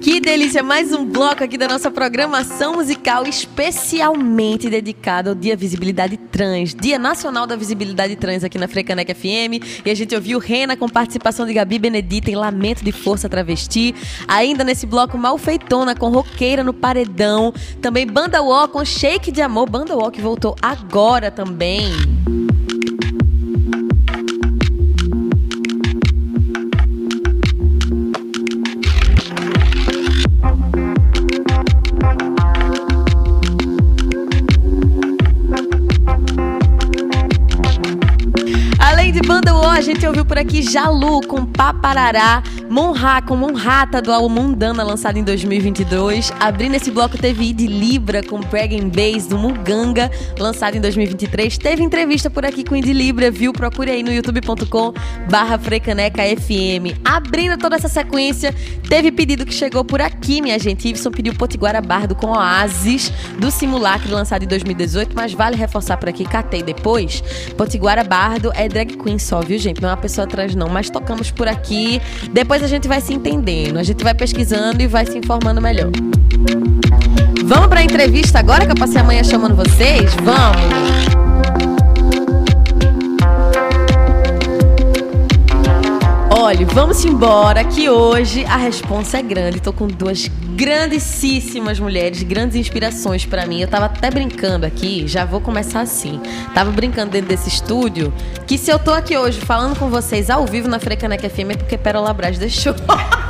Que delícia! Mais um bloco aqui da nossa programação musical especialmente dedicado ao Dia Visibilidade Trans, Dia Nacional da Visibilidade Trans aqui na Frecanec FM. E a gente ouviu Rena com participação de Gabi Benedita em Lamento de Força Travesti. Ainda nesse bloco Malfeitona com Roqueira no Paredão. Também Banda Wall com Shake de Amor. Banda Wall que voltou agora também. A gente ouviu por aqui Jalu com Paparará, Monra com Monrata do álbum Mundana, lançado em 2022. Abrindo esse bloco teve Id Libra com Brag and Bass do Muganga, lançado em 2023. Teve entrevista por aqui com Id Libra, viu? Procure aí no youtube.com barra Frecaneca FM. Abrindo toda essa sequência, teve pedido que chegou por aqui, minha gente. Iveson pediu Potiguara Bardo com Oasis, do Simulacre, lançado em 2018, mas vale reforçar por aqui, catei depois. Potiguara Bardo é drag queen só, viu, gente? não é uma pessoa atrás não, mas tocamos por aqui. Depois a gente vai se entendendo, a gente vai pesquisando e vai se informando melhor. Vamos para a entrevista agora que eu passei amanhã chamando vocês? Vamos! Olha, vamos embora que hoje a responsa é grande. Tô com duas grandíssimas mulheres, grandes inspirações para mim. Eu tava até brincando aqui, já vou começar assim. Tava brincando dentro desse estúdio que se eu tô aqui hoje falando com vocês ao vivo na Frecanec FM é porque Pérola Braz deixou.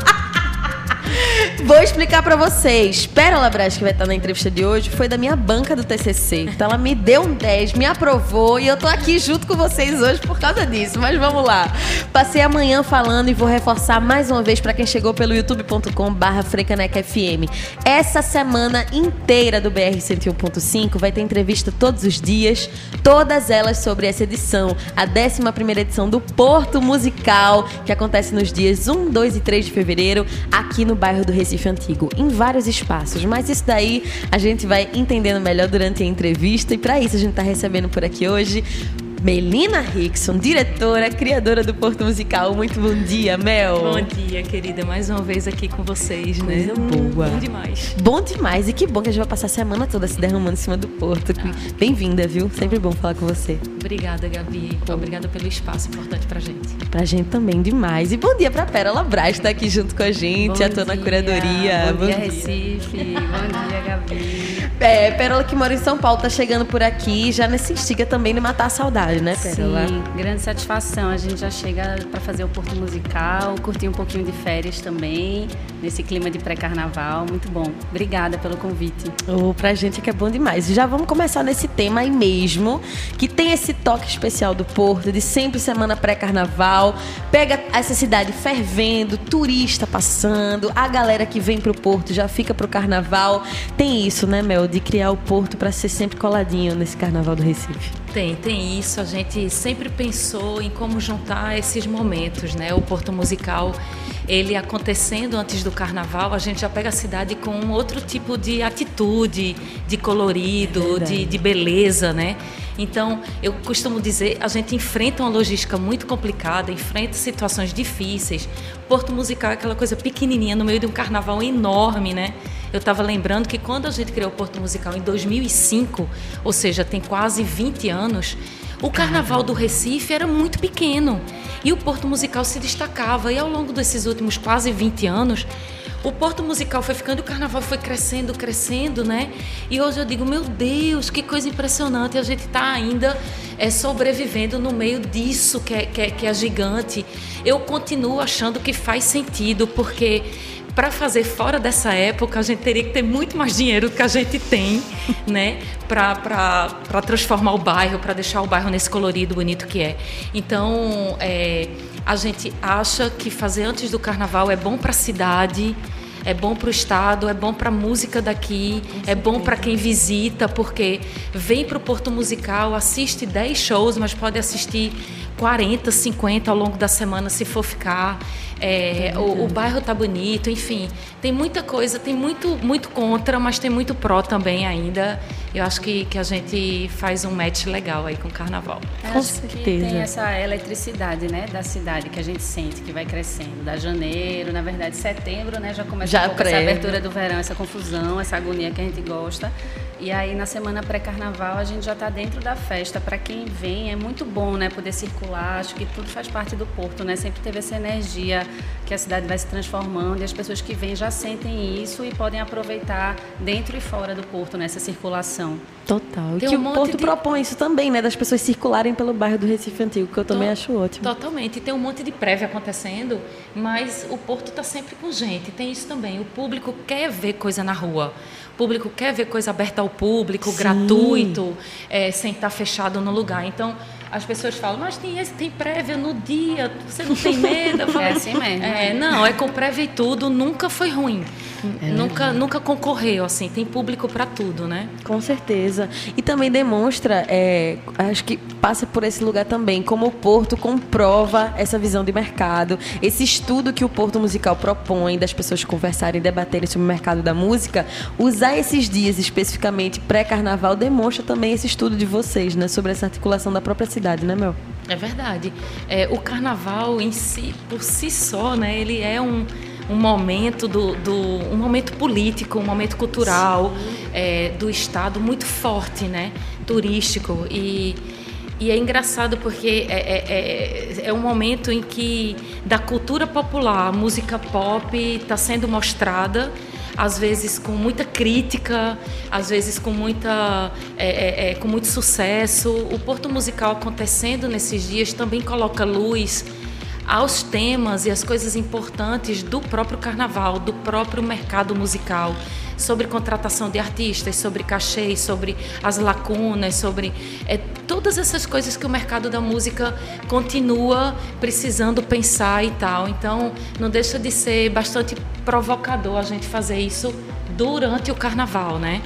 Vou explicar para vocês. Pérola Braz, que vai estar na entrevista de hoje, foi da minha banca do TCC. Então ela me deu um 10, me aprovou e eu tô aqui junto com vocês hoje por causa disso. Mas vamos lá. Passei amanhã falando e vou reforçar mais uma vez para quem chegou pelo youtube.com/barra FM. Essa semana inteira do BR 101.5 vai ter entrevista todos os dias, todas elas sobre essa edição, a 11 primeira edição do Porto Musical, que acontece nos dias 1, 2 e 3 de fevereiro, aqui no bairro do Recife Recife Antigo, em vários espaços. Mas isso daí a gente vai entendendo melhor durante a entrevista. E para isso a gente está recebendo por aqui hoje Melina Rickson, diretora, criadora do Porto Musical. Muito bom dia, Mel. Bom dia, querida. Mais uma vez aqui com vocês, né? Coisa boa. Hum, bom demais. Bom demais. E que bom que a gente vai passar a semana toda se derramando em cima do Porto. Ah. Bem-vinda, viu? Sempre bom falar com você. Obrigada, Gabi. Obrigada pelo espaço importante pra gente. Pra gente também, demais. E bom dia pra Pérola Braz, tá aqui junto com a gente, atuando na curadoria. Bom, bom dia, dia, Recife. bom dia, Gabi. É, Pérola que mora em São Paulo tá chegando por aqui, já nesse instiga também de matar a saudade, né, Pérola? Sim, grande satisfação. A gente já chega para fazer o Porto Musical, curtir um pouquinho de férias também, nesse clima de pré-carnaval. Muito bom. Obrigada pelo convite. Oh, pra gente é que é bom demais. Já vamos começar nesse tema aí mesmo, que tem esse toque especial do Porto, de sempre semana pré-carnaval. Pega essa cidade fervendo, turista passando, a galera que vem pro Porto já fica pro carnaval. Tem isso, né, Mel? de criar o Porto para ser sempre coladinho nesse Carnaval do Recife? Tem, tem isso. A gente sempre pensou em como juntar esses momentos, né? O Porto Musical, ele acontecendo antes do Carnaval, a gente já pega a cidade com outro tipo de atitude, de colorido, é de, de beleza, né? Então, eu costumo dizer, a gente enfrenta uma logística muito complicada, enfrenta situações difíceis. Porto Musical é aquela coisa pequenininha no meio de um carnaval enorme, né? Eu estava lembrando que quando a gente criou o Porto Musical em 2005, ou seja, tem quase 20 anos, o Carnaval do Recife era muito pequeno e o Porto Musical se destacava. E ao longo desses últimos quase 20 anos, o Porto Musical foi ficando o Carnaval foi crescendo, crescendo, né? E hoje eu digo, meu Deus, que coisa impressionante. A gente está ainda é, sobrevivendo no meio disso que é, que, é, que é gigante. Eu continuo achando que faz sentido, porque para fazer fora dessa época, a gente teria que ter muito mais dinheiro do que a gente tem, né? Para transformar o bairro, para deixar o bairro nesse colorido bonito que é. Então, é, a gente acha que fazer antes do carnaval é bom para a cidade, é bom para o estado, é bom para a música daqui, é bom para quem visita, porque vem para o Porto Musical, assiste 10 shows, mas pode assistir 40, 50 ao longo da semana, se for ficar. É, o, o, bairro tá bonito, enfim. Tem muita coisa, tem muito, muito contra, mas tem muito pró também ainda. Eu acho que, que a gente faz um match legal aí com o carnaval. Eu com certeza. tem essa eletricidade, né, da cidade que a gente sente que vai crescendo. Da janeiro, na verdade, setembro, né, já começa já um pouco essa abertura do verão, essa confusão, essa agonia que a gente gosta. E aí na semana pré-carnaval a gente já está dentro da festa. Para quem vem é muito bom, né, poder circular. Acho que tudo faz parte do Porto, né? Sempre teve essa energia que a cidade vai se transformando e as pessoas que vêm já sentem isso e podem aproveitar dentro e fora do Porto nessa né, circulação. Total. E que um o Porto de... propõe isso também, né, das pessoas circularem pelo bairro do Recife Antigo, que eu também to acho ótimo. Totalmente. Tem um monte de prévia acontecendo, mas o Porto está sempre com gente. Tem isso também. O público quer ver coisa na rua público quer ver coisa aberta ao público, Sim. gratuito, é, sem estar fechado no lugar. Então, as pessoas falam, mas tem esse, tem prévia no dia, você não tem medo? Falo, é assim mesmo. É, não, é com prévia e tudo, nunca foi ruim. É nunca, nunca concorreu, assim, tem público para tudo, né? Com certeza. E também demonstra, é, acho que passa por esse lugar também, como o Porto comprova essa visão de mercado, esse estudo que o Porto Musical propõe, das pessoas conversarem, debaterem sobre o mercado da música, usar esses dias especificamente pré-carnaval demonstra também esse estudo de vocês, né, sobre essa articulação da própria cidade, né, Mel? É verdade. É, o carnaval em si, por si só, né, ele é um um momento do, do, um momento político, um momento cultural é, do estado muito forte, né, turístico e e é engraçado porque é, é, é, é, um momento em que da cultura popular, a música pop está sendo mostrada às vezes com muita crítica, às vezes com muita é, é, é, com muito sucesso. O Porto Musical acontecendo nesses dias também coloca luz aos temas e às coisas importantes do próprio carnaval, do próprio mercado musical, sobre contratação de artistas, sobre cachês, sobre as lacunas, sobre é, todas essas coisas que o mercado da música continua precisando pensar e tal. Então, não deixa de ser bastante provocador a gente fazer isso durante o carnaval, né?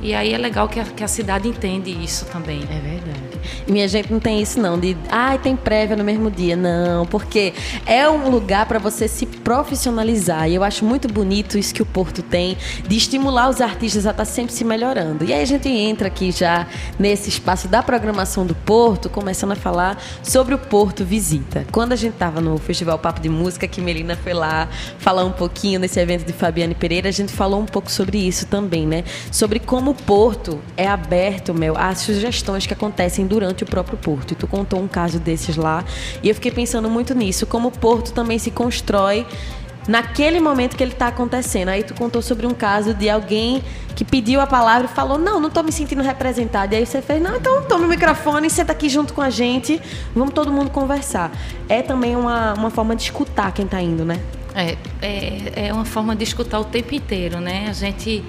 E aí é legal que a, que a cidade entende isso também. É verdade. Minha gente não tem isso não, de ai, ah, tem prévia no mesmo dia. Não, porque é um lugar para você se profissionalizar. E eu acho muito bonito isso que o Porto tem, de estimular os artistas a estar tá sempre se melhorando. E aí a gente entra aqui já nesse espaço da programação do Porto, começando a falar sobre o Porto Visita. Quando a gente estava no Festival Papo de Música, que Melina foi lá falar um pouquinho nesse evento de Fabiane Pereira, a gente falou um pouco sobre isso também, né? Sobre como o Porto é aberto, meu, às sugestões que acontecem durante o próprio Porto. E tu contou um caso desses lá. E eu fiquei pensando muito nisso, como o Porto também se constrói naquele momento que ele está acontecendo. Aí tu contou sobre um caso de alguém que pediu a palavra e falou: Não, não estou me sentindo representado. E aí você fez: Não, então toma o microfone senta aqui junto com a gente, vamos todo mundo conversar. É também uma, uma forma de escutar quem está indo, né? É, é, é uma forma de escutar o tempo inteiro, né? A gente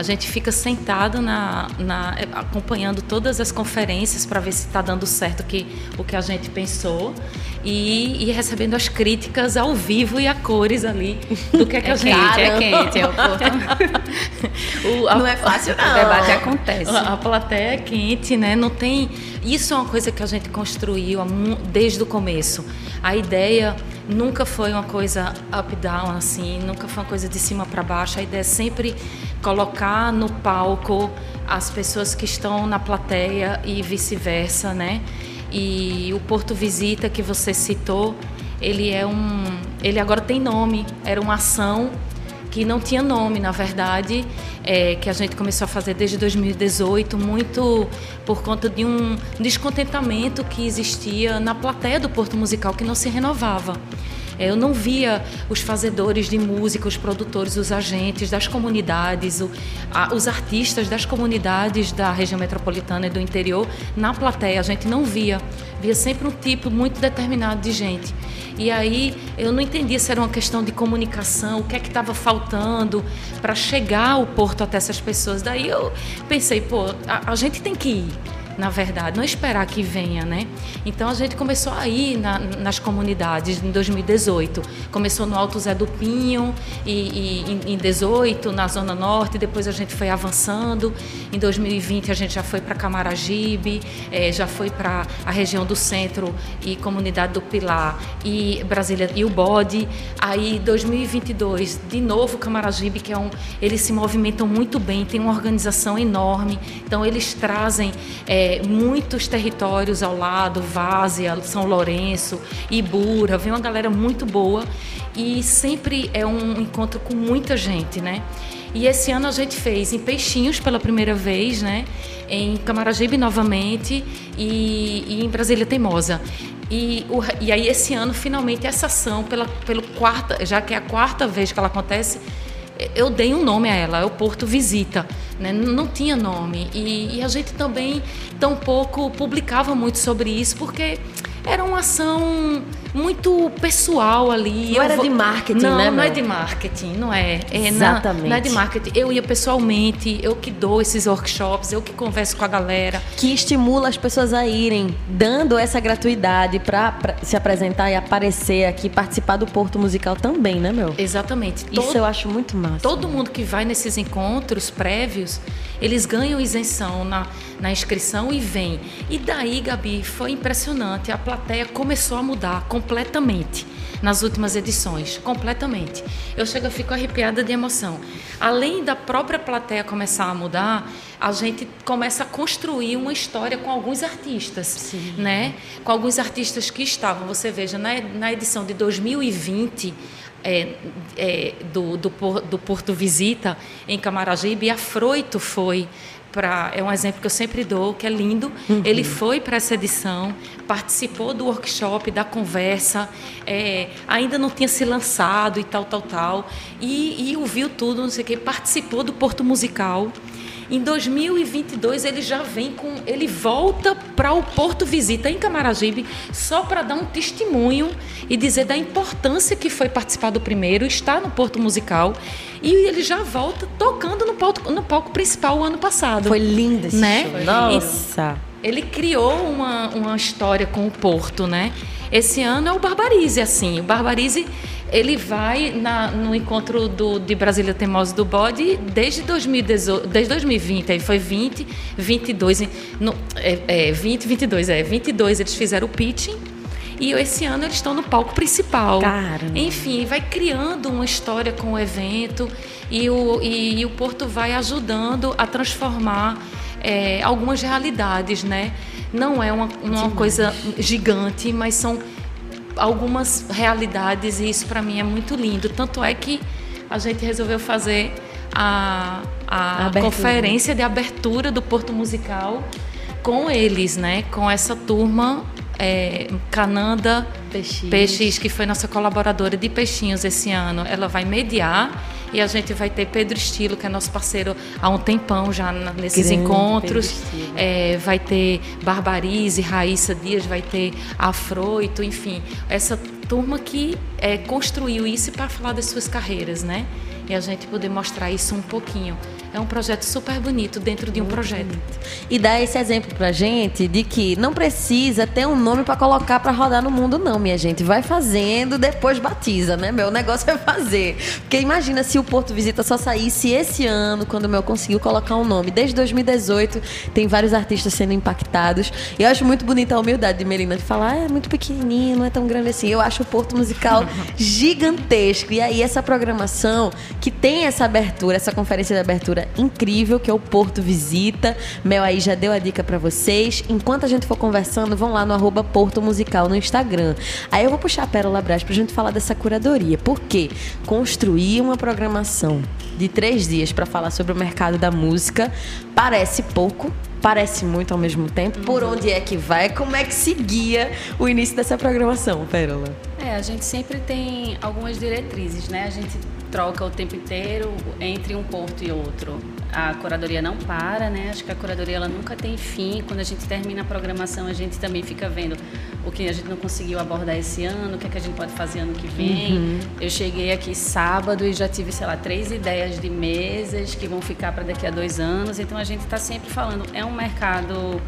a gente fica sentado na, na acompanhando todas as conferências para ver se está dando certo que, o que a gente pensou e, e, recebendo as críticas ao vivo e a cores ali do que é que é a gente quente, é quente, é o o, a, não é fácil não. O debate acontece. A, a plateia é quente, né? Não tem. Isso é uma coisa que a gente construiu desde o começo. A ideia nunca foi uma coisa up down assim, nunca foi uma coisa de cima para baixo. A ideia é sempre colocar no palco as pessoas que estão na plateia e vice-versa, né? E o Porto Visita que você citou, ele é um, ele agora tem nome. Era uma ação que não tinha nome, na verdade, é, que a gente começou a fazer desde 2018, muito por conta de um descontentamento que existia na plateia do Porto Musical que não se renovava. É, eu não via os fazedores de música, os produtores, os agentes das comunidades, os artistas das comunidades da região metropolitana e do interior na plateia. A gente não via. Via sempre um tipo muito determinado de gente. E aí eu não entendia se era uma questão de comunicação, o que é que estava faltando para chegar o porto até essas pessoas. Daí eu pensei, pô, a, a gente tem que ir na verdade, não esperar que venha, né? Então a gente começou a ir na, nas comunidades em 2018. Começou no Alto Zé do Pinho e, e em 18 na Zona Norte, depois a gente foi avançando. Em 2020 a gente já foi para Camaragibe, é, já foi para a região do centro e comunidade do Pilar e Brasília e o Bode. Aí 2022 de novo Camaragibe, que é um, eles se movimentam muito bem, tem uma organização enorme. Então eles trazem é, muitos territórios ao lado, Várzea, São Lourenço, Ibura, vem uma galera muito boa e sempre é um encontro com muita gente, né? E esse ano a gente fez em Peixinhos pela primeira vez, né? Em Camaragibe novamente e, e em Brasília Teimosa. E, o, e aí esse ano finalmente essa ação pela pelo quarta, já que é a quarta vez que ela acontece, eu dei um nome a ela, é o Porto Visita, né? não tinha nome. E, e a gente também tampouco publicava muito sobre isso, porque era uma ação muito pessoal ali. Não eu era vou... de marketing, não, né? Não, não é de marketing, não é. é Exatamente. Não, não, é de marketing. Eu ia pessoalmente, eu que dou esses workshops, eu que converso com a galera. Que estimula as pessoas a irem, dando essa gratuidade para se apresentar e aparecer aqui, participar do Porto Musical também, né, meu? Exatamente. Isso todo, eu acho muito massa. Todo mundo que vai nesses encontros prévios, eles ganham isenção na, na inscrição e vem. E daí, Gabi, foi impressionante. A plateia começou a mudar completamente nas últimas edições, completamente. Eu chego fico arrepiada de emoção. Além da própria plateia começar a mudar, a gente começa a construir uma história com alguns artistas, Sim. né? Com alguns artistas que estavam, você veja, na, na edição de 2020, é, é, do, do, do, Porto Visita, em Camaragibe, a Froito foi para é um exemplo que eu sempre dou, que é lindo. Uhum. Ele foi para essa edição, participou do workshop, da conversa, é, ainda não tinha se lançado e tal, tal, tal, e, e ouviu tudo, não sei o que, participou do Porto Musical. Em 2022 ele já vem com, ele volta para o Porto Visita em Camaragibe só para dar um testemunho e dizer da importância que foi participar do primeiro, estar no Porto Musical e ele já volta tocando no palco, no palco principal o ano passado. Foi lindo esse né? show. Nossa. E ele criou uma, uma história com o Porto, né? Esse ano é o Barbarize, assim. O Barbarize ele vai na, no encontro do, de Brasília Teimosa do Bode desde, 2018, desde 2020, aí foi 20, 22, no, é, é, 20, 22, é, 22 eles fizeram o pitching e esse ano eles estão no palco principal. Caramba. Enfim, vai criando uma história com o evento e o, e, e o Porto vai ajudando a transformar é, algumas realidades, né? Não é uma, uma coisa gigante, mas são algumas realidades e isso para mim é muito lindo. Tanto é que a gente resolveu fazer a, a, a conferência de abertura do Porto Musical com eles, né? Com essa turma é, Cananda Peixinhos. Peixes, que foi nossa colaboradora de peixinhos esse ano. Ela vai mediar e a gente vai ter Pedro Estilo, que é nosso parceiro há um tempão já nesses Grande encontros. É, vai ter Barbarize, Raíssa Dias, vai ter Afroito, enfim. Essa turma que é, construiu isso para falar das suas carreiras, né? E a gente poder mostrar isso um pouquinho. É um projeto super bonito dentro de um projeto. E dá esse exemplo pra gente de que não precisa ter um nome para colocar para rodar no mundo, não, minha gente. Vai fazendo, depois batiza, né? Meu negócio é fazer. Porque imagina se o Porto Visita só saísse esse ano, quando o meu conseguiu colocar um nome. Desde 2018, tem vários artistas sendo impactados. E eu acho muito bonita a humildade de Melina de falar, ah, é muito pequenininho, não é tão grande assim. Eu acho o Porto Musical gigantesco. E aí, essa programação que tem essa abertura, essa conferência de abertura incrível que é o Porto Visita. Mel aí já deu a dica para vocês. Enquanto a gente for conversando, vão lá no arroba Porto Musical no Instagram. Aí eu vou puxar a Pérola Brás pra gente falar dessa curadoria. Por quê? Construir uma programação de três dias para falar sobre o mercado da música parece pouco, parece muito ao mesmo tempo. Por onde é que vai? Como é que se guia o início dessa programação, Pérola? É, a gente sempre tem algumas diretrizes, né? A gente troca o tempo inteiro entre um porto e outro. A curadoria não para, né? Acho que a curadoria ela nunca tem fim. Quando a gente termina a programação, a gente também fica vendo o que a gente não conseguiu abordar esse ano, o que, é que a gente pode fazer ano que vem. Uhum. Eu cheguei aqui sábado e já tive, sei lá, três ideias de mesas que vão ficar para daqui a dois anos. Então a gente está sempre falando, é um mercado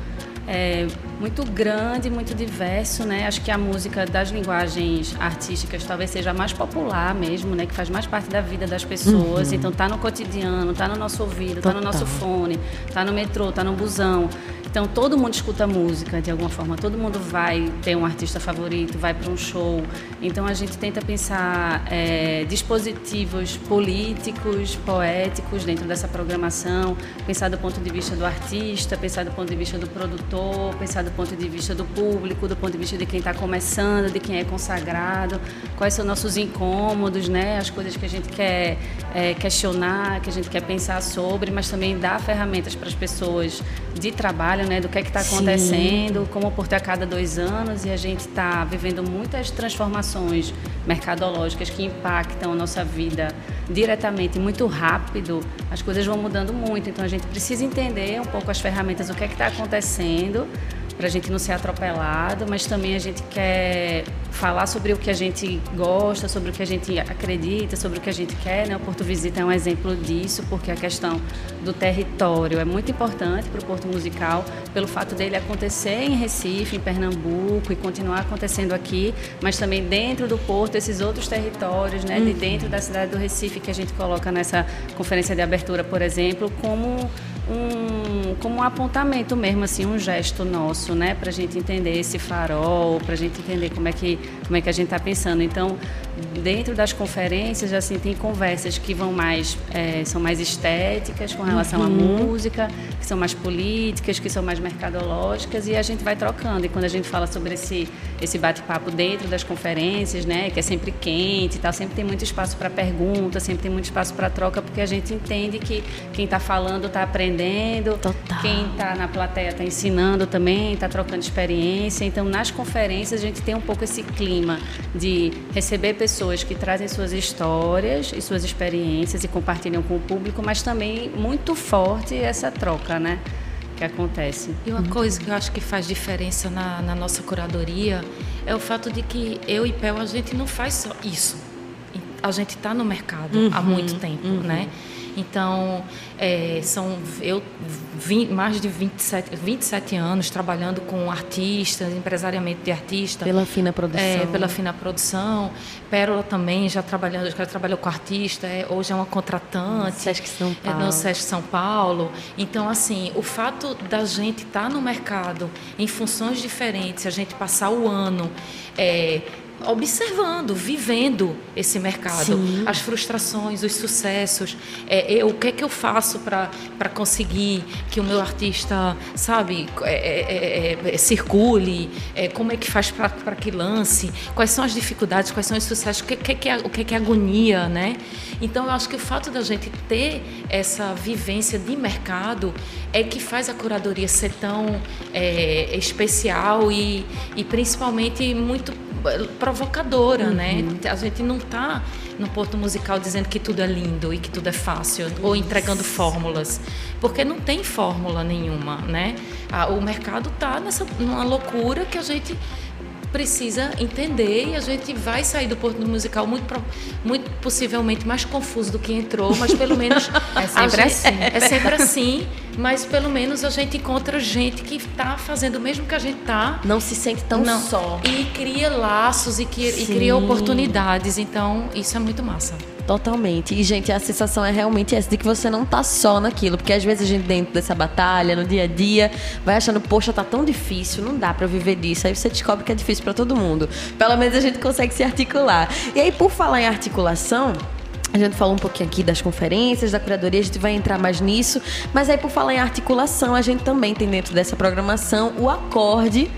é, muito grande, muito diverso, né? Acho que a música das linguagens artísticas talvez seja a mais popular mesmo, né? Que faz mais parte da vida das pessoas. Uhum. Então tá no cotidiano, tá no nosso ouvido, Total. tá no nosso fone, tá no metrô, tá no busão. Então todo mundo escuta música de alguma forma, todo mundo vai ter um artista favorito, vai para um show. Então a gente tenta pensar é, dispositivos políticos, poéticos dentro dessa programação, pensar do ponto de vista do artista, pensar do ponto de vista do produtor, pensar do ponto de vista do público, do ponto de vista de quem está começando, de quem é consagrado, quais são nossos incômodos, né? As coisas que a gente quer é, questionar, que a gente quer pensar sobre, mas também dar ferramentas para as pessoas de trabalho, né, do que é está acontecendo, como por ter a cada dois anos e a gente está vivendo muitas transformações mercadológicas que impactam a nossa vida diretamente, muito rápido, as coisas vão mudando muito. Então a gente precisa entender um pouco as ferramentas, o que é que está acontecendo para a gente não ser atropelado, mas também a gente quer falar sobre o que a gente gosta, sobre o que a gente acredita, sobre o que a gente quer. Né? O Porto Visita é um exemplo disso, porque a questão do território é muito importante para o Porto Musical, pelo fato dele acontecer em Recife, em Pernambuco e continuar acontecendo aqui, mas também dentro do Porto, esses outros territórios, né? de uhum. dentro da cidade do Recife, que a gente coloca nessa conferência de abertura, por exemplo, como um, como um apontamento mesmo, assim, um gesto nosso, né, para a gente entender esse farol, para a gente entender como é que como é que a gente está pensando. Então, dentro das conferências, assim, tem conversas que vão mais é, são mais estéticas com relação uhum. à música, que são mais políticas, que são mais mercadológicas e a gente vai trocando. E quando a gente fala sobre esse esse bate-papo dentro das conferências, né, que é sempre quente, e tal, sempre tem muito espaço para pergunta, sempre tem muito espaço para troca, porque a gente entende que quem está falando está aprendendo, Total. quem está na plateia está ensinando também, está trocando experiência. Então, nas conferências a gente tem um pouco esse clima de receber pessoas que trazem suas histórias e suas experiências e compartilham com o público, mas também muito forte essa troca, né? Que acontece. E uma coisa que eu acho que faz diferença na, na nossa curadoria é o fato de que eu e Pel, a gente não faz só isso. A gente está no mercado uhum, há muito tempo, uhum. né? Então, é, são eu mais de 27, 27 anos trabalhando com artistas, empresariamento de artistas. Pela fina produção. É, pela fina produção. Pérola também já trabalhando, já trabalhou com artista, é, hoje é uma contratante. No Sesc São Paulo. É, no Sesc São Paulo. Então, assim, o fato da gente estar tá no mercado em funções diferentes, a gente passar o ano é, observando, vivendo esse mercado, Sim. as frustrações, os sucessos, é, eu, o que é que eu faço para conseguir que o meu artista, sabe, é, é, é, é circule, é, como é que faz para que lance, quais são as dificuldades, quais são os sucessos, o que, que, que é, o que, que é agonia, né? Então, eu acho que o fato da gente ter essa vivência de mercado é que faz a curadoria ser tão especial e, e principalmente muito provocadora, uhum. né? A gente não está no Porto Musical dizendo que tudo é lindo e que tudo é fácil, Isso. ou entregando fórmulas, porque não tem fórmula nenhuma, né? o mercado está nessa numa loucura que a gente precisa entender e a gente vai sair do Porto Musical muito, muito possivelmente mais confuso do que entrou, mas pelo menos é sempre gente, assim. É sempre assim, mas pelo menos a gente encontra gente que está fazendo o mesmo que a gente está. Não se sente tão não, só. E cria laços e, que, e cria oportunidades. Então, isso é muito massa. Totalmente. E, gente, a sensação é realmente essa de que você não tá só naquilo. Porque às vezes a gente, dentro dessa batalha, no dia a dia, vai achando, poxa, tá tão difícil, não dá para viver disso. Aí você descobre que é difícil para todo mundo. Pelo menos a gente consegue se articular. E aí, por falar em articulação. A gente falou um pouquinho aqui das conferências, da curadoria, a gente vai entrar mais nisso. Mas aí, por falar em articulação, a gente também tem dentro dessa programação o acorde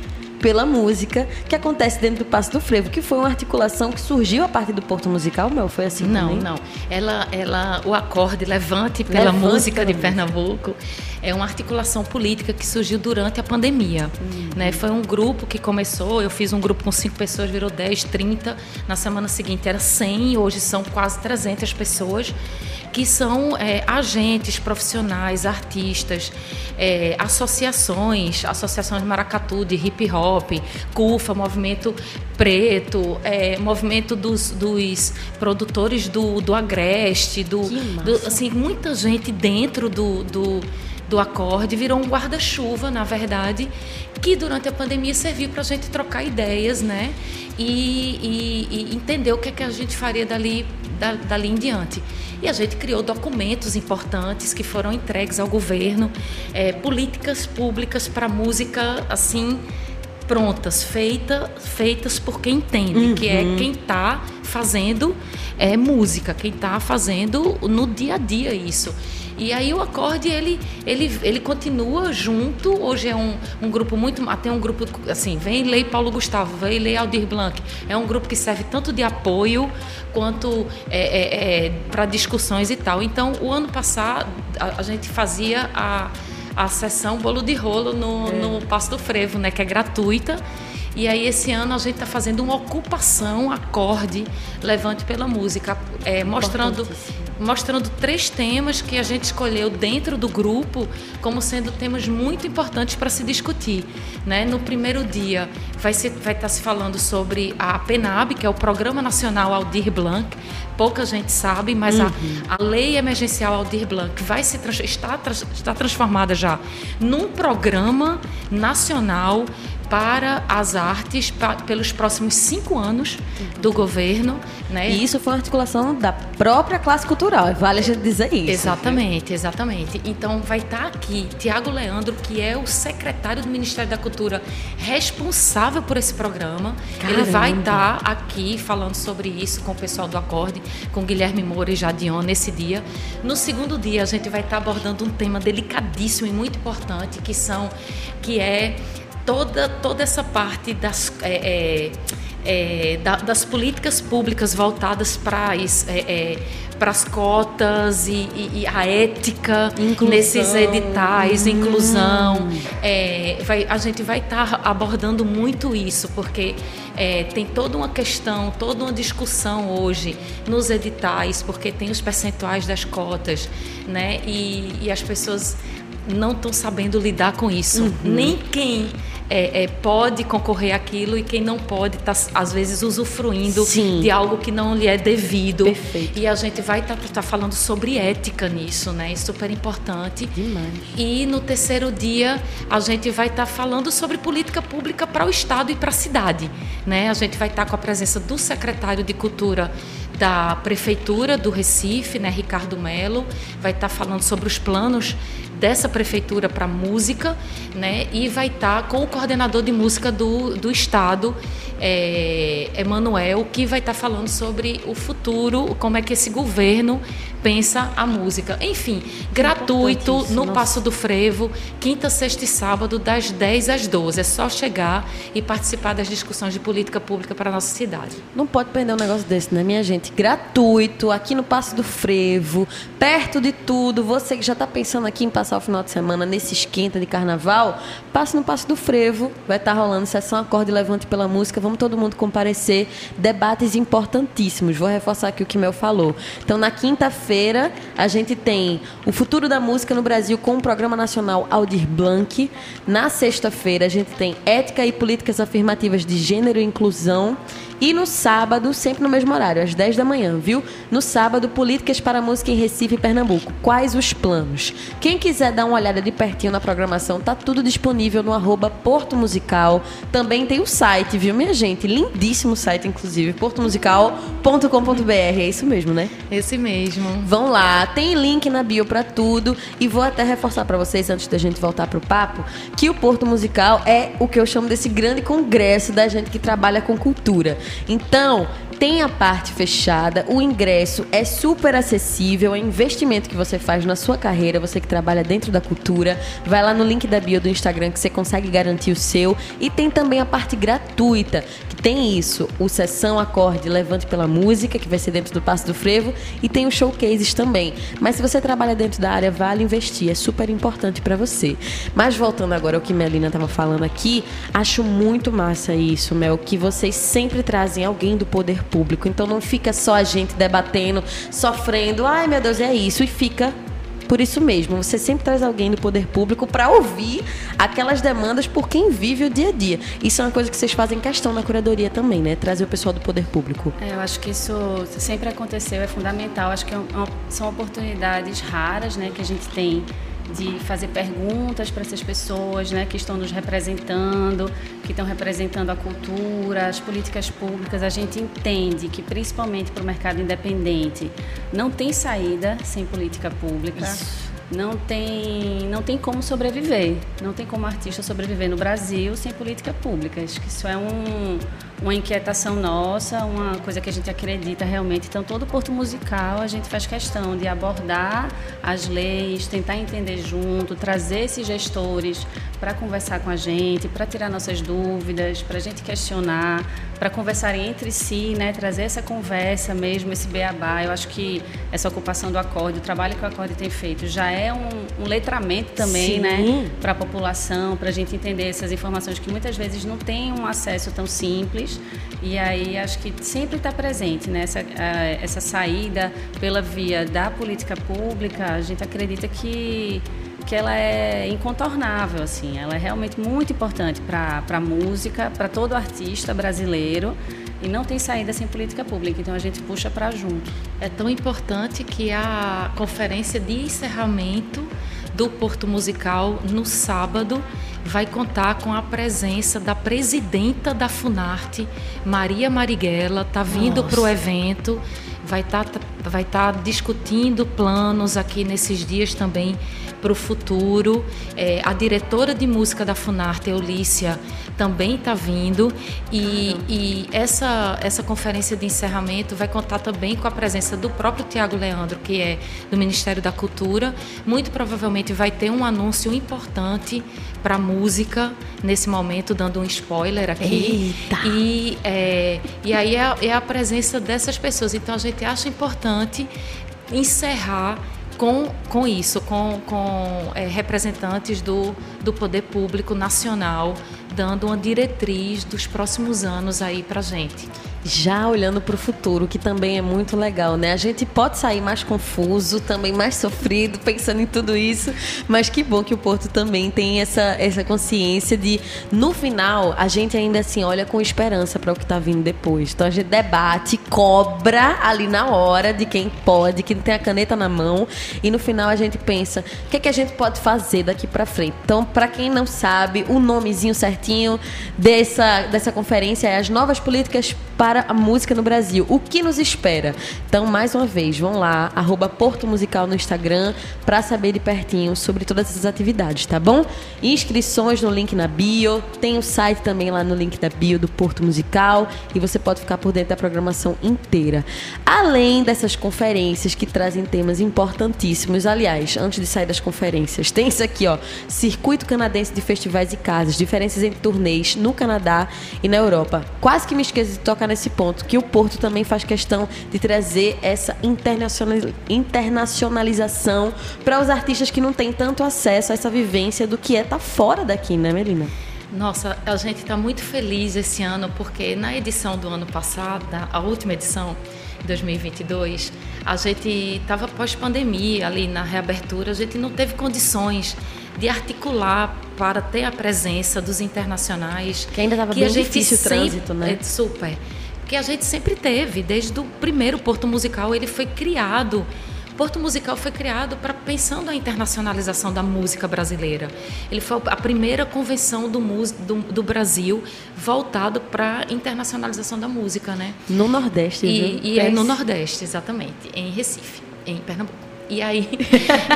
pela música que acontece dentro do Passo do Frevo, que foi uma articulação que surgiu a partir do Porto Musical, Mel? Foi assim Não, também? não. Ela, ela, o acorde Levante pela Levante música de Pernambuco é uma articulação política que surgiu durante a pandemia. Uhum. Né? Foi um grupo que começou, eu fiz um grupo com cinco pessoas, virou 10, 30. Na semana seguinte era 100, hoje são quase 300 pessoas que são é, agentes profissionais, artistas, é, associações, associações de maracatu, de hip hop, CUFA, Movimento Preto, é, movimento dos, dos, produtores do, do Agreste, do, do, assim, muita gente dentro do, do do acorde, virou um guarda-chuva, na verdade, que durante a pandemia serviu para a gente trocar ideias, né? E, e, e, entender o que, é que a gente faria dali, dali em diante. E a gente criou documentos importantes que foram entregues ao governo, é, políticas públicas para música assim prontas, feita, feitas por quem entende, uhum. que é uhum. quem está fazendo é, música, quem está fazendo no dia a dia isso. E aí o acorde ele, ele, ele continua junto. Hoje é um, um grupo muito. Tem um grupo assim, vem Lei Paulo Gustavo, vem Lei Aldir Blanc. É um grupo que serve tanto de apoio quanto é, é, é para discussões e tal. Então, o ano passado a, a gente fazia a a sessão Bolo de Rolo no, é. no Passo do Frevo, né, que é gratuita. E aí esse ano a gente está fazendo uma ocupação acorde levante pela música, é, mostrando mostrando três temas que a gente escolheu dentro do grupo como sendo temas muito importantes para se discutir. Né? No primeiro dia vai, ser, vai estar tá se falando sobre a PENAB, que é o Programa Nacional Aldir Blanc. Pouca gente sabe, mas uhum. a, a Lei Emergencial Aldir Blanc vai se está, está transformada já num programa nacional para as artes pa, pelos próximos cinco anos do governo. Né? E isso foi uma articulação da própria classe cultural, vale a gente dizer isso. Exatamente, exatamente. Então vai estar aqui Tiago Leandro, que é o secretário do Ministério da Cultura responsável por esse programa. Caramba. Ele vai estar aqui falando sobre isso com o pessoal do Acorde, com Guilherme Moura e Jadion nesse dia. No segundo dia a gente vai estar abordando um tema delicadíssimo e muito importante, que são que é toda, toda essa parte das, é, é, é da, das políticas públicas voltadas para é, é, para as cotas e, e, e, a ética inclusão. nesses editais, hum. inclusão. É, vai, a gente vai estar tá abordando muito isso, porque é, tem toda uma questão, toda uma discussão hoje nos editais, porque tem os percentuais das cotas, né? E, e as pessoas não estão sabendo lidar com isso. Uhum. Nem quem é, é, pode concorrer aquilo e quem não pode está, às vezes, usufruindo Sim. de algo que não lhe é devido. Perfeito. E a gente vai estar tá, tá falando sobre ética nisso, né? É super importante. Demais. E no terceiro dia, a gente vai estar tá falando sobre política pública para o Estado e para a cidade. Né? A gente vai estar tá com a presença do secretário de Cultura da Prefeitura do Recife, né, Ricardo Melo, vai estar tá falando sobre os planos dessa prefeitura para música, né? E vai estar tá com o coordenador de música do, do estado, é, Emanuel, que vai estar tá falando sobre o futuro, como é que esse governo pensa a música. Enfim, gratuito no Passo do Frevo, quinta, sexta e sábado, das 10 às 12. É só chegar e participar das discussões de política pública para a nossa cidade. Não pode perder um negócio desse, né, minha gente? Gratuito, aqui no Passo do Frevo, perto de tudo. Você que já está pensando aqui em passar o final de semana nesse esquenta de carnaval, passe no Passo do Frevo. Vai estar tá rolando sessão Acorde Levante pela Música. Vamos todo mundo comparecer. Debates importantíssimos. Vou reforçar aqui o que Mel falou. Então, na quinta-feira, a gente tem o futuro da música no Brasil com o Programa Nacional Aldir Blanc. Na sexta-feira, a gente tem ética e políticas afirmativas de gênero e inclusão. E no sábado, sempre no mesmo horário, às 10 da manhã, viu? No sábado, Políticas para a Música em Recife e Pernambuco. Quais os planos? Quem quiser dar uma olhada de pertinho na programação, tá tudo disponível no arroba Porto Musical. Também tem o site, viu, minha gente? Lindíssimo site, inclusive, portomusical.com.br. É isso mesmo, né? Esse mesmo. Vão lá, tem link na bio para tudo. E vou até reforçar para vocês, antes da gente voltar pro papo, que o Porto Musical é o que eu chamo desse grande congresso da gente que trabalha com cultura. Então, tem a parte fechada, o ingresso é super acessível, é investimento que você faz na sua carreira, você que trabalha dentro da cultura. Vai lá no link da bio do Instagram que você consegue garantir o seu. E tem também a parte gratuita, que tem isso, o Sessão Acorde Levante pela Música, que vai ser dentro do Passo do Frevo, e tem os showcases também. Mas se você trabalha dentro da área, vale investir, é super importante para você. Mas voltando agora ao que Melina estava falando aqui, acho muito massa isso, Mel, que vocês sempre trazem alguém do poder público. Então não fica só a gente debatendo, sofrendo, ai meu Deus, é isso, e fica por isso mesmo, você sempre traz alguém do poder público para ouvir aquelas demandas por quem vive o dia a dia. Isso é uma coisa que vocês fazem questão na curadoria também, né? Trazer o pessoal do poder público. É, eu acho que isso sempre aconteceu, é fundamental. Acho que é são oportunidades raras, né, que a gente tem de fazer perguntas para essas pessoas né, que estão nos representando, que estão representando a cultura, as políticas públicas. A gente entende que, principalmente para o mercado independente, não tem saída sem política pública. Isso não tem, não tem como sobreviver. Não tem como artista sobreviver no Brasil sem política pública. Acho que isso é um, uma inquietação nossa, uma coisa que a gente acredita realmente. Então, todo Porto Musical a gente faz questão de abordar as leis, tentar entender junto, trazer esses gestores para conversar com a gente, para tirar nossas dúvidas, para a gente questionar, para conversarem entre si, né? trazer essa conversa mesmo, esse beabá. Eu acho que essa ocupação do acorde, o trabalho que o acorde tem feito, já é um, um letramento também né? para a população, para a gente entender essas informações que muitas vezes não tem um acesso tão simples. E aí acho que sempre está presente né? essa, essa saída pela via da política pública. A gente acredita que que ela é incontornável, assim, ela é realmente muito importante para a música, para todo artista brasileiro e não tem saída sem política pública, então a gente puxa para junto. É tão importante que a conferência de encerramento do Porto Musical no sábado vai contar com a presença da presidenta da Funarte, Maria Marighella, está vindo para o evento, vai estar tá, vai tá discutindo planos aqui nesses dias também para o futuro. É, a diretora de música da Funarte, Eulícia, também está vindo. E, e, essa, essa conferência de encerramento vai contar também com a presença do próprio Tiago Leandro, que é do Ministério da Cultura. Muito provavelmente vai ter um anúncio importante para música nesse momento, dando um spoiler aqui. Eita. E, é, e aí é, é a presença dessas pessoas. Então a gente acha importante encerrar com, com isso, com, com é, representantes do, do poder público nacional, dando uma diretriz dos próximos anos aí para gente já olhando para o futuro, que também é muito legal, né? A gente pode sair mais confuso, também mais sofrido, pensando em tudo isso, mas que bom que o Porto também tem essa, essa consciência de, no final, a gente ainda assim olha com esperança para o que está vindo depois. Então a gente debate, cobra ali na hora de quem pode, quem tem a caneta na mão, e no final a gente pensa, o que, é que a gente pode fazer daqui para frente? Então, para quem não sabe, o nomezinho certinho dessa, dessa conferência é as novas políticas para para a música no Brasil. O que nos espera? Então, mais uma vez, vão lá, arroba Porto Musical no Instagram, para saber de pertinho sobre todas essas atividades, tá bom? Inscrições no link na bio, tem o site também lá no link da bio do Porto Musical e você pode ficar por dentro da programação inteira. Além dessas conferências que trazem temas importantíssimos, aliás, antes de sair das conferências, tem isso aqui, ó, Circuito Canadense de Festivais e Casas, diferenças entre turnês no Canadá e na Europa. Quase que me esqueci de tocar nesse ponto, que o Porto também faz questão de trazer essa internacionalização para os artistas que não têm tanto acesso a essa vivência do que é estar tá fora daqui, né, Melina? Nossa, a gente está muito feliz esse ano porque na edição do ano passado, a última edição, 2022, a gente estava pós-pandemia ali na reabertura, a gente não teve condições de articular para ter a presença dos internacionais. Que ainda estava bem difícil o trânsito, né? É, super que a gente sempre teve, desde o primeiro Porto Musical, ele foi criado. Porto Musical foi criado para pensando a internacionalização da música brasileira. Ele foi a primeira convenção do, do, do Brasil voltado para a internacionalização da música, né? No Nordeste, E, e é no Nordeste, exatamente, em Recife, em Pernambuco. E aí.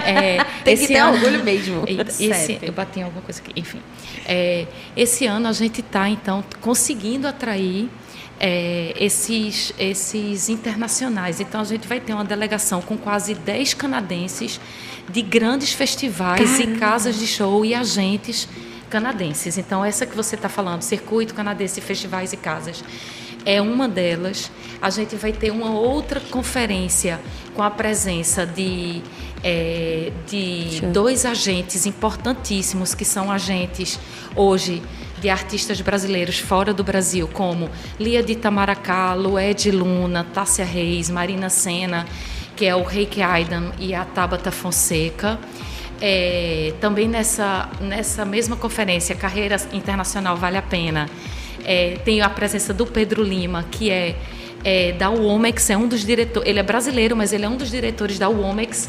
É, Tem que ter ano, orgulho mesmo. Esse, eu bati em alguma coisa aqui. Enfim. É, esse ano a gente está, então, conseguindo atrair é, esses, esses internacionais. Então, a gente vai ter uma delegação com quase 10 canadenses de grandes festivais Caramba. e casas de show e agentes canadenses. Então, essa que você está falando, Circuito Canadense, Festivais e Casas, é uma delas. A gente vai ter uma outra conferência com a presença de, é, de dois agentes importantíssimos, que são agentes hoje de artistas brasileiros fora do Brasil, como Lia de Itamaracá, Lué Luna, Tássia Reis, Marina Senna, que é o Reiki Aidan e a Tabata Fonseca. É, também nessa, nessa mesma conferência, Carreira Internacional Vale a Pena, é, tem a presença do Pedro Lima, que é, é da UOMEX, é um dos diretores, ele é brasileiro, mas ele é um dos diretores da UOMEX,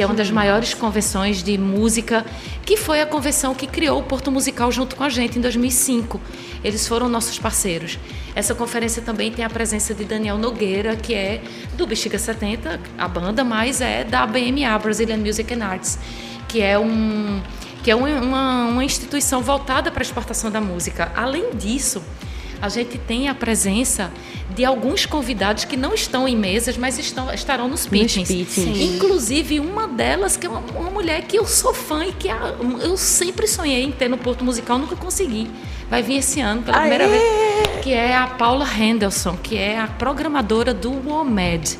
que é uma das maiores convenções de música, que foi a convenção que criou o Porto Musical junto com a gente em 2005. Eles foram nossos parceiros. Essa conferência também tem a presença de Daniel Nogueira, que é do Bexiga 70, a banda, mas é da BMA, Brazilian Music and Arts, que é um que é uma, uma instituição voltada para a exportação da música. Além disso, a gente tem a presença de alguns convidados que não estão em mesas, mas estão, estarão nos pitchings. Inclusive, uma delas, que é uma, uma, mulher que eu sou fã e que a, eu sempre sonhei em ter no Porto Musical, nunca consegui. Vai vir esse ano pela Aê! primeira vez. Que é a Paula Henderson, que é a programadora do WOMED,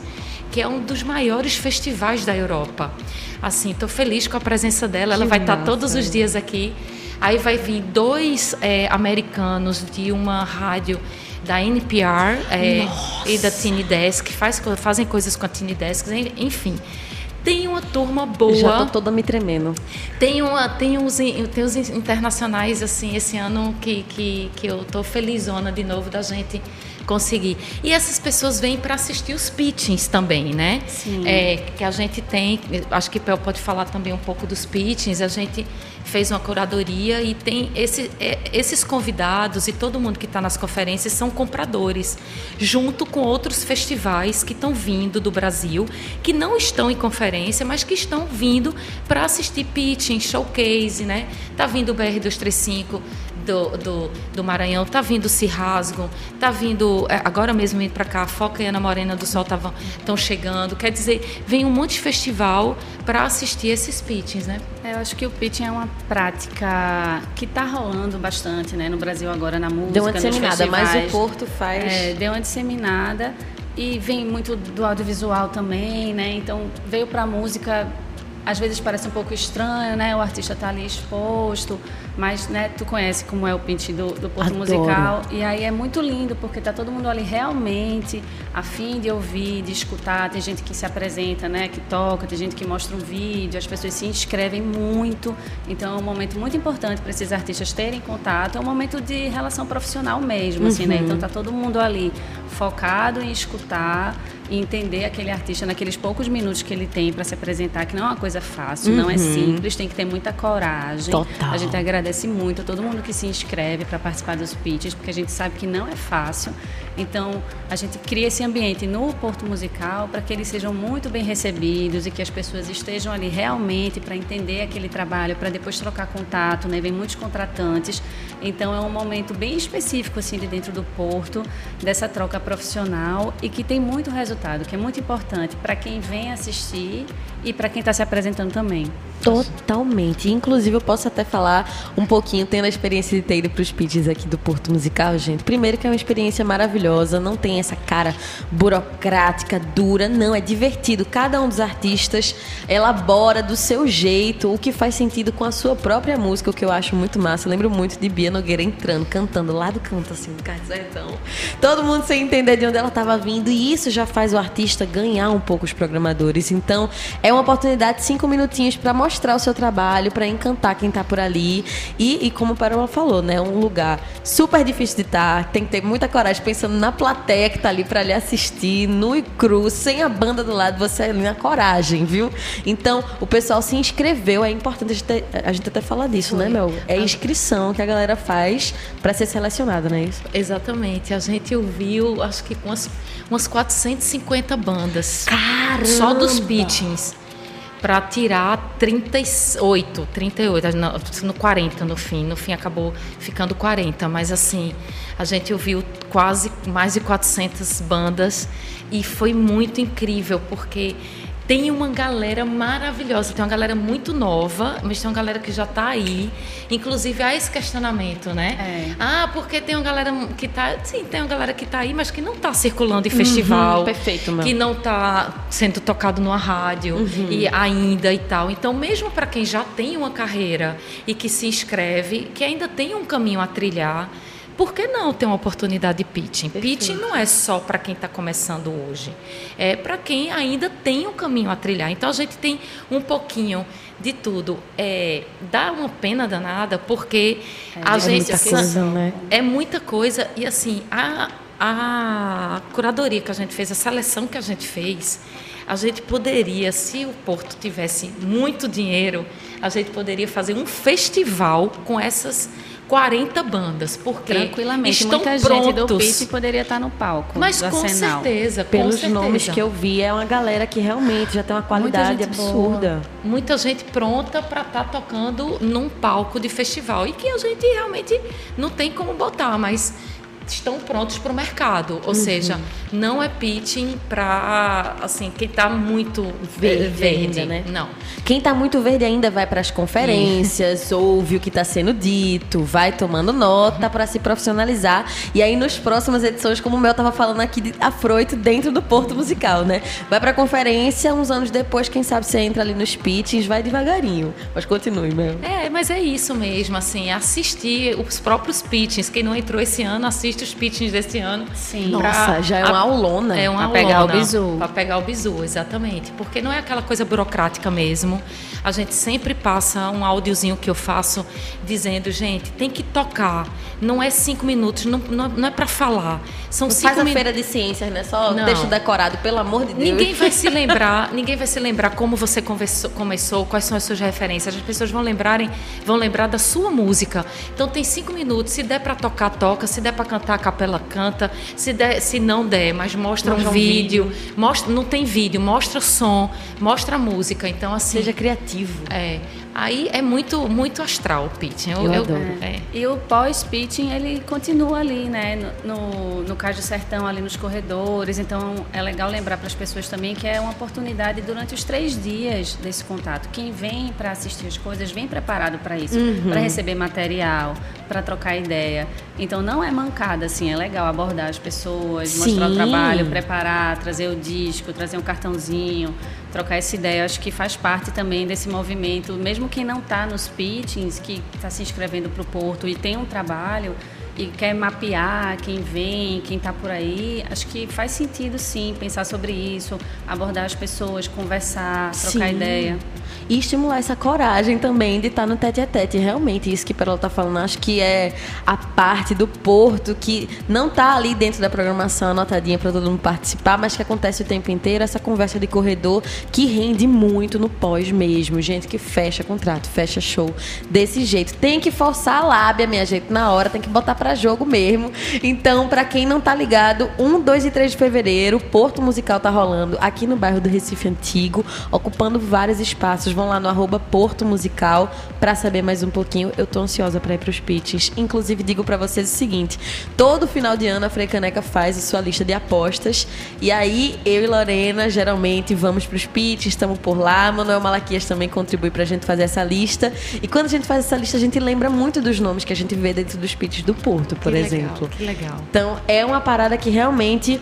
que é um dos maiores festivais da Europa. Assim, estou feliz com a presença dela. Que Ela vai estar todos os dias aqui. Aí vai vir dois é, americanos de uma rádio da NPR é, e da Tiny Desk, faz, fazem coisas com a Tiny Desk, enfim. Tem uma turma boa. Já tô toda me tremendo. Tem, uma, tem, uns, tem uns internacionais, assim, esse ano que, que, que eu tô felizona de novo da gente conseguir. E essas pessoas vêm para assistir os pitchings também, né? Sim. É, que a gente tem, acho que Pel pode falar também um pouco dos pitchings. A gente fez uma curadoria e tem esse, é, esses convidados e todo mundo que está nas conferências são compradores, junto com outros festivais que estão vindo do Brasil, que não estão em conferência, mas que estão vindo para assistir pitching, showcase, né? Tá vindo o BR 235 do, do, do Maranhão, tá vindo Se Rasgam, tá vindo, é, agora mesmo indo para cá, a Foca e Ana Morena do Sol estão chegando. Quer dizer, vem um monte de festival para assistir esses pitchings, né? É, eu acho que o pitching é uma prática que está rolando bastante, né, no Brasil agora na música, Deu uma disseminada, mas o Porto faz... É, deu uma disseminada e vem muito do audiovisual também, né? Então veio para a música às vezes parece um pouco estranho, né? O artista está ali exposto, mas né, tu conhece como é o pinte do, do Porto Adoro. Musical. E aí é muito lindo, porque tá todo mundo ali realmente a fim de ouvir, de escutar. Tem gente que se apresenta, né? Que toca, tem gente que mostra um vídeo, as pessoas se inscrevem muito. Então é um momento muito importante para esses artistas terem contato. É um momento de relação profissional mesmo, uhum. assim, né? Uhum. Então tá todo mundo ali focado em escutar e entender aquele artista naqueles poucos minutos que ele tem para se apresentar, que não é uma coisa fácil, uhum. não é uhum. simples, tem que ter muita coragem. Total. A gente agradece muito a todo mundo que se inscreve para participar dos pitches, porque a gente sabe que não é fácil. Então, a gente cria esse ambiente no Porto Musical para que eles sejam muito bem recebidos e que as pessoas estejam ali realmente para entender aquele trabalho, para depois trocar contato, né? Vem muitos contratantes. Então, é um momento bem específico assim de dentro do Porto, dessa troca profissional e que tem muito resultado, que é muito importante para quem vem assistir e para quem está se apresentando também. Totalmente. Inclusive, eu posso até falar um pouquinho, tendo a experiência de ter ido para os pitches aqui do Porto Musical, gente. Primeiro que é uma experiência maravilhosa, não tem essa cara burocrática, dura, não, é divertido. Cada um dos artistas elabora do seu jeito o que faz sentido com a sua própria música, o que eu acho muito massa. Eu lembro muito de Bia Nogueira entrando, cantando lá do canto, assim, do Cartão. Todo mundo sem entender de onde ela estava vindo, e isso já faz o artista ganhar um pouco os programadores. Então, é uma oportunidade, cinco minutinhos para mostrar o seu trabalho, para encantar quem está por ali. E, e como o Pérola falou, né? Um lugar super difícil de estar, tá, tem que ter muita coragem pensando na plateia que está ali para lhe assistir, nu e cru, sem a banda do lado, você ali na coragem, viu? Então, o pessoal se inscreveu, é importante a gente, a gente até falar disso, né, Foi. né, Mel? É a inscrição que a galera faz para ser selecionada, não é isso? Exatamente. A gente ouviu, acho que com umas, umas 450 bandas. Caramba! Só dos pitchings para tirar 38, 38, no 40 no fim. No fim acabou ficando 40, mas assim, a gente ouviu quase mais de 400 bandas e foi muito incrível porque tem uma galera maravilhosa, tem uma galera muito nova, mas tem uma galera que já está aí. Inclusive há esse questionamento, né? É. Ah, porque tem uma galera que está, sim, tem uma galera que está aí, mas que não está circulando em festival, uhum, perfeito, que não está sendo tocado numa rádio uhum. e ainda e tal. Então, mesmo para quem já tem uma carreira e que se inscreve, que ainda tem um caminho a trilhar, por que não ter uma oportunidade de pitching? Perfeito. Pitching não é só para quem está começando hoje, é para quem ainda tem um caminho a trilhar. Então a gente tem um pouquinho de tudo. É, dá uma pena danada porque é, a é gente muita coisa, né? é muita coisa e assim a a curadoria que a gente fez, a seleção que a gente fez, a gente poderia, se o Porto tivesse muito dinheiro, a gente poderia fazer um festival com essas 40 bandas, porque tranquilamente estão muita prontos. gente do PIT poderia estar no palco. Mas com Arsenal. certeza, com Pelos certeza. nomes que eu vi, é uma galera que realmente já tem uma qualidade absurda. muita gente pronta para estar tocando num palco de festival e que a gente realmente não tem como botar, mas estão prontos para o mercado, ou seja, não é pitching para assim quem está muito Verde verde, ainda, né? Não. Quem tá muito verde ainda vai para as conferências, ouve o que está sendo dito, vai tomando nota para se profissionalizar. E aí, nas próximas edições, como o Mel tava falando aqui, de afroito dentro do Porto Musical, né? Vai pra conferência, uns anos depois, quem sabe você entra ali nos pitchings, vai devagarinho. Mas continue, Mel. É, mas é isso mesmo, assim, assistir os próprios pitchings. Quem não entrou esse ano, assiste os pitchings desse ano. Sim. Nossa, já é uma aulona. É uma Pra pegar o bizu. Pra pegar o bizu, exatamente. Porque não é aquela coisa burocrática mesmo. A gente sempre passa um áudiozinho que eu faço dizendo, gente, tem que tocar. Não é cinco minutos, não, não, não é para falar. São Não cinco faz a minutos. feira de ciências, né? Só Não. texto decorado, pelo amor de Deus. Ninguém vai se lembrar, ninguém vai se lembrar como você conversou- começou, quais são as suas referências. As pessoas vão lembrarem, vão lembrar da sua música. Então tem cinco minutos. Se der para tocar, toca. Se der para cantar, a capela canta. Se der, se não der, mas mostra Mostra um um vídeo. Mostra, não tem vídeo, mostra som, mostra a música. Então assim, Seja criativo. É, aí é muito, muito astral o pitching. Eu adoro. é. E o pós-pitching, ele continua ali, né? No, no, Cais do Sertão, ali nos corredores. Então, é legal lembrar para as pessoas também que é uma oportunidade durante os três dias desse contato. Quem vem para assistir as coisas, vem preparado para isso. Para receber material, para trocar ideia. Então, não é mancada, assim. É legal abordar as pessoas, mostrar Sim. o trabalho, preparar, trazer o disco, trazer um cartãozinho, trocar essa ideia. Acho que faz parte também desse movimento, mesmo quem não está nos pitchings, que está se inscrevendo para o Porto e tem um trabalho e quer mapear quem vem, quem está por aí, acho que faz sentido sim pensar sobre isso, abordar as pessoas, conversar, trocar Sim. ideia. E estimular essa coragem também de estar no tete a tete. Realmente, isso que Perola tá falando, acho que é a parte do Porto que não tá ali dentro da programação anotadinha para todo mundo participar, mas que acontece o tempo inteiro, essa conversa de corredor que rende muito no pós mesmo. Gente que fecha contrato, fecha show desse jeito. Tem que forçar a lábia, minha gente, na hora, tem que botar para jogo mesmo. Então, para quem não tá ligado, 1, 2 e 3 de fevereiro, Porto Musical tá rolando aqui no bairro do Recife Antigo, ocupando vários espaços. Vão lá no arroba Porto Musical para saber mais um pouquinho. Eu tô ansiosa para ir pros pitches. Inclusive, digo para vocês o seguinte: todo final de ano a Frei Caneca faz a sua lista de apostas. E aí, eu e Lorena geralmente vamos pros pitches, estamos por lá. Manuel Malaquias também contribui pra gente fazer essa lista. E quando a gente faz essa lista, a gente lembra muito dos nomes que a gente vê dentro dos pitches do Porto, por Que exemplo. Legal, que legal. Então, é uma parada que realmente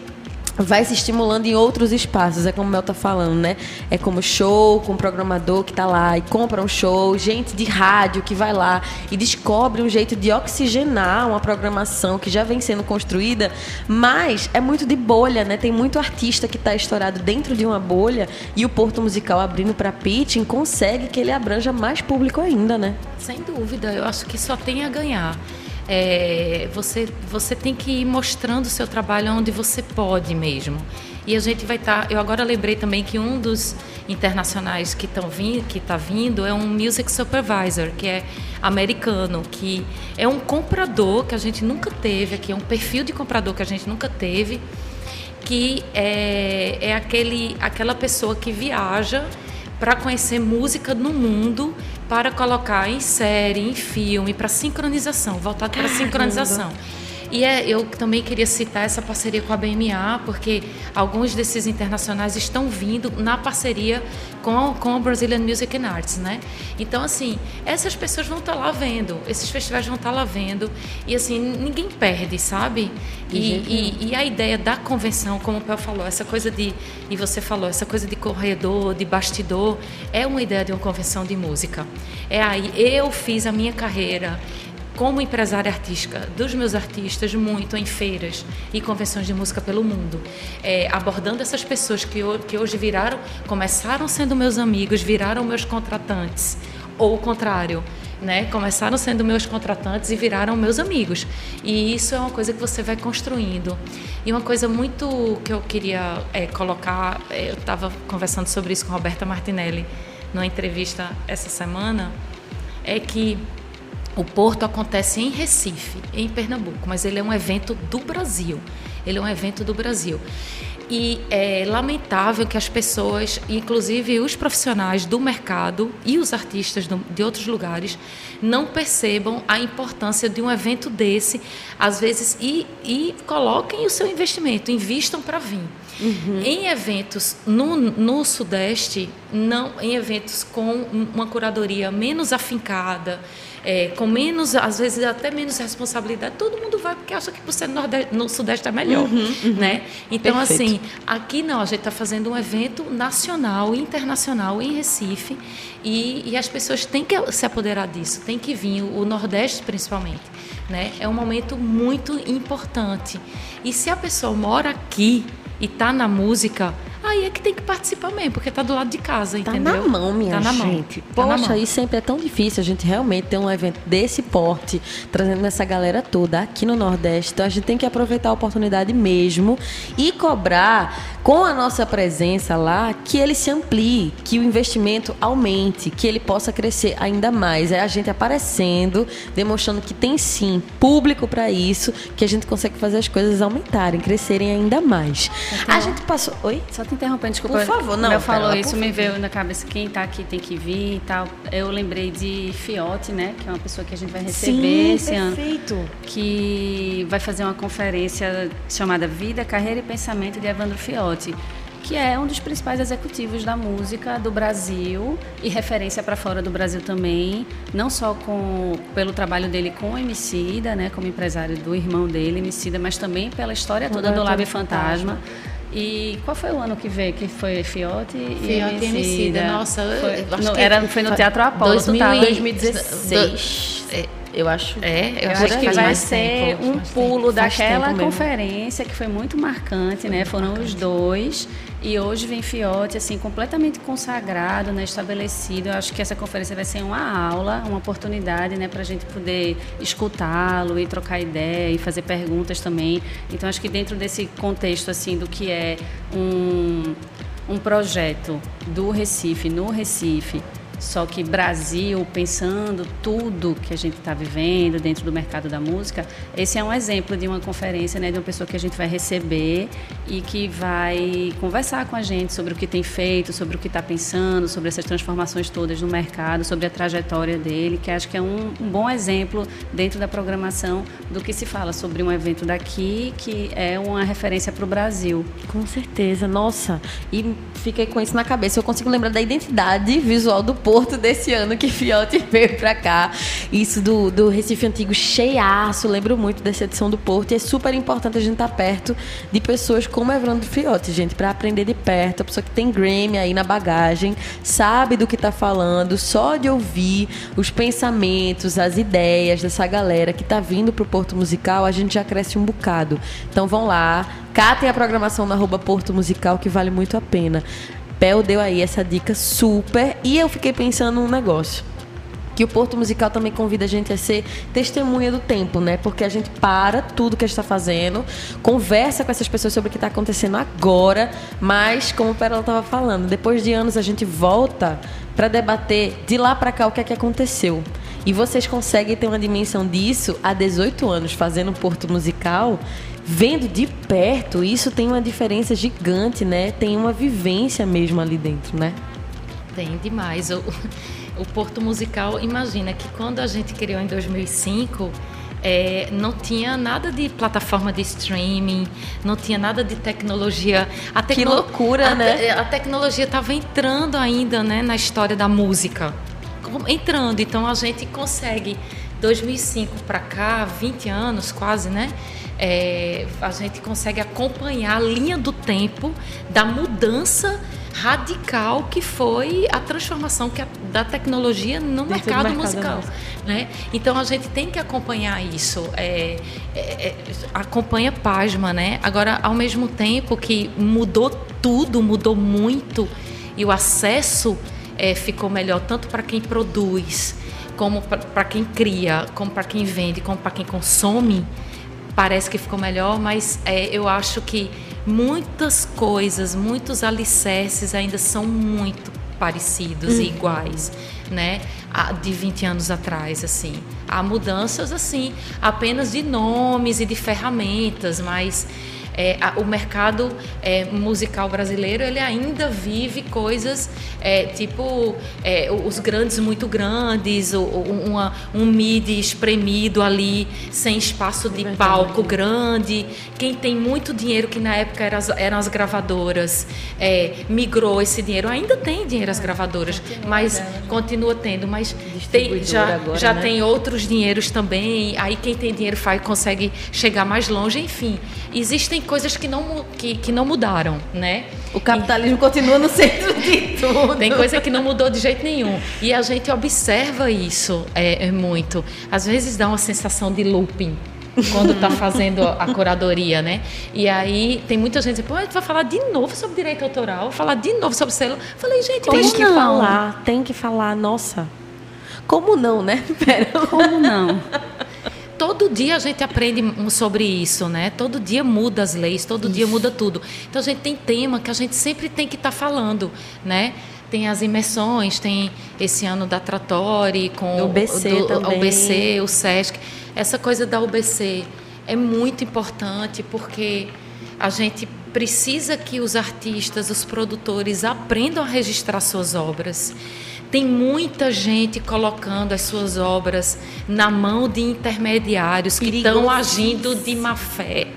vai se estimulando em outros espaços. É como o Mel tá falando, né? É como show, com o programador que tá lá e compra um show, gente de rádio que vai lá e descobre um jeito de oxigenar uma programação que já vem sendo construída, mas é muito de bolha, né? Tem muito artista que tá estourado dentro de uma bolha e o Porto Musical abrindo para pitching consegue que ele abranja mais público ainda, né? Sem dúvida, eu acho que só tem a ganhar. É, você, você tem que ir mostrando o seu trabalho onde você pode mesmo. E a gente vai estar. eu agora lembrei também que um dos internacionais que estão vindo, que está vindo, é um music supervisor, que é americano, que é um comprador que a gente nunca teve aqui, é um perfil de comprador que a gente nunca teve, que é, é aquele, aquela pessoa que viaja para conhecer música no mundo, para colocar em série, em filme, para sincronização, voltado para sincronização. E é, eu também queria citar essa parceria com a BMA, porque alguns desses internacionais estão vindo na parceria com, com a Brazilian Music and Arts, né? Então, assim, essas pessoas vão estar lá vendo, esses festivais vão estar lá vendo, e assim, ninguém perde, sabe? E, e, e a ideia da convenção, como o Pel falou, essa coisa de, e você falou, essa coisa de corredor, de bastidor, é uma ideia de uma convenção de música. É aí, eu fiz a minha carreira como empresária artística dos meus artistas muito em feiras e convenções de música pelo mundo, é, abordando essas pessoas que, que hoje viraram, começaram sendo meus amigos, viraram meus contratantes, ou o contrário, né? Começaram sendo meus contratantes e viraram meus amigos. E isso é uma coisa que você vai construindo. E uma coisa muito que eu queria é, colocar, é, eu estava conversando sobre isso com Roberta Martinelli numa entrevista essa semana, é que o Porto acontece em Recife, em Pernambuco, mas ele é um evento do Brasil. Ele é um evento do Brasil. E é lamentável que as pessoas, inclusive os profissionais do mercado e os artistas de outros lugares, não percebam a importância de um evento desse, às vezes, e, e coloquem o seu investimento, invistam para vir. Uhum. Em eventos no, no Sudeste, não, em eventos com uma curadoria menos afincada, é, com menos, às vezes até menos responsabilidade, todo mundo vai porque acha que por ser no, Nordeste, no Sudeste é melhor, uhum, uhum. né? Então, Perfeito. assim, aqui não, a gente está fazendo um evento nacional, internacional em Recife e, e, as pessoas têm que se apoderar disso, tem que vir, o Nordeste principalmente, né? É um momento muito importante. E se a pessoa mora aqui e está na música, aí é que tem que participar mesmo, porque tá do lado de casa, tá entendeu? Tá na mão, minha tá gente. Mão. Poxa, tá mão. e sempre é tão difícil a gente realmente ter um evento desse porte, trazendo essa galera toda aqui no Nordeste. Então a gente tem que aproveitar a oportunidade mesmo e cobrar com a nossa presença lá que ele se amplie, que o investimento aumente, que ele possa crescer ainda mais. É a gente aparecendo, demonstrando que tem sim público para isso, que a gente consegue fazer as coisas aumentarem, crescerem ainda mais. Então, a gente passou. Oi? Só te interrompendo, desculpa. Por favor, não. Eu falou isso, me veio na cabeça quem está aqui tem que vir e tal. Eu lembrei de Fiote, né? Que é uma pessoa que a gente vai receber Sim, esse perfeito. ano. Que vai fazer uma conferência chamada Vida, Carreira e Pensamento de Evandro Fiote que é um dos principais executivos da música do Brasil e referência para fora do Brasil também, não só com, pelo trabalho dele com o Emicida, né, como empresário do irmão dele, Emicida, mas também pela história toda do Lab Fantasma. Fantasma e qual foi o ano que veio? Que foi Fiote e Fiote e Emicida. Nossa, foi, no, era, foi no Teatro Apolo. 2016. É, eu acho. É, eu, eu acho que vai ser tempo, um pulo daquela conferência que foi muito marcante, né? Foram marcante. os dois. E hoje vem Fiote, assim, completamente consagrado, né, estabelecido. Eu acho que essa conferência vai ser uma aula, uma oportunidade, né, para a gente poder escutá-lo e trocar ideia e fazer perguntas também. Então, acho que dentro desse contexto, assim, do que é um, um projeto do Recife, no Recife, só que Brasil, pensando tudo que a gente está vivendo dentro do mercado da música, esse é um exemplo de uma conferência, né, de uma pessoa que a gente vai receber e que vai conversar com a gente sobre o que tem feito, sobre o que está pensando, sobre essas transformações todas no mercado, sobre a trajetória dele, que acho que é um, um bom exemplo dentro da programação do que se fala sobre um evento daqui que é uma referência para o Brasil. Com certeza, nossa. E fiquei com isso na cabeça. Eu consigo lembrar da identidade visual do Porto desse ano que Fiote veio pra cá. Isso do, do Recife Antigo cheiaço, lembro muito dessa edição do Porto. E é super importante a gente estar tá perto de pessoas como Evandro Fiote, gente, para aprender de perto. A pessoa que tem Grammy aí na bagagem, sabe do que tá falando, só de ouvir os pensamentos, as ideias dessa galera que tá vindo pro Porto Musical, a gente já cresce um bocado. Então vão lá, catem a programação na Porto Musical que vale muito a pena. Pel deu aí essa dica super e eu fiquei pensando num negócio que o Porto Musical também convida a gente a ser testemunha do tempo, né? Porque a gente para tudo que a gente está fazendo, conversa com essas pessoas sobre o que está acontecendo agora, mas, como o Pérola estava falando, depois de anos a gente volta para debater de lá para cá o que é que aconteceu. E vocês conseguem ter uma dimensão disso há 18 anos fazendo Porto Musical vendo de perto, isso tem uma diferença gigante, né? Tem uma vivência mesmo ali dentro, né? Tem demais. O, o Porto Musical, imagina que quando a gente criou em 2005, é, não tinha nada de plataforma de streaming, não tinha nada de tecnologia. A tecno... Que loucura, a, né? A tecnologia estava entrando ainda né, na história da música. Entrando, então a gente consegue, 2005 para cá, 20 anos quase, né? É, a gente consegue acompanhar a linha do tempo da mudança radical que foi a transformação que a, da tecnologia no mercado, mercado, musical. Né? Então a gente tem que acompanhar isso. É, é, é, acompanha pasma, né? Agora, ao mesmo tempo que mudou tudo, mudou muito, e o acesso é, ficou melhor tanto para quem produz como para quem cria, como para quem vende, como para quem consome, parece que ficou melhor, mas é, eu acho que muitas coisas, muitos alicerces ainda são muito parecidos uhum. e iguais, né? De 20 anos atrás, assim. Há mudanças, assim, apenas de nomes e de ferramentas, mas é, a, o mercado é, musical brasileiro ele ainda vive coisas é, tipo é, os grandes muito grandes, o, uma, um midi espremido ali sem espaço de palco grande. Quem tem muito dinheiro, que na época eram as, eram as gravadoras, é, migrou esse dinheiro. Ainda tem dinheiro as gravadoras, mas né? continua tendo. Mas tem, já, agora, já né? tem outros dinheiros também. Aí quem tem dinheiro faz, consegue chegar mais longe. Enfim, existem coisas que não, que, que não mudaram, né? O capitalismo e... continua no centro de tudo. Tem coisa que não mudou de jeito nenhum. E a gente observa isso é, é muito. Às vezes dá uma sensação de looping quando está fazendo a curadoria, né? E aí tem muita gente que vai falar de novo sobre direito autoral, falar de novo sobre selo. Falei, gente, tem que não? falar, tem que falar, nossa. Como não, né? Pera. Como não? Todo dia a gente aprende sobre isso, né? Todo dia muda as leis, todo isso. dia muda tudo. Então a gente tem tema que a gente sempre tem que estar tá falando, né? Tem as imersões, tem esse ano da Tratori com o UBC do, também. UBC, o SESC. Essa coisa da UBC é muito importante porque a gente precisa que os artistas, os produtores aprendam a registrar suas obras. Tem muita gente colocando as suas obras na mão de intermediários que estão agindo de má fé.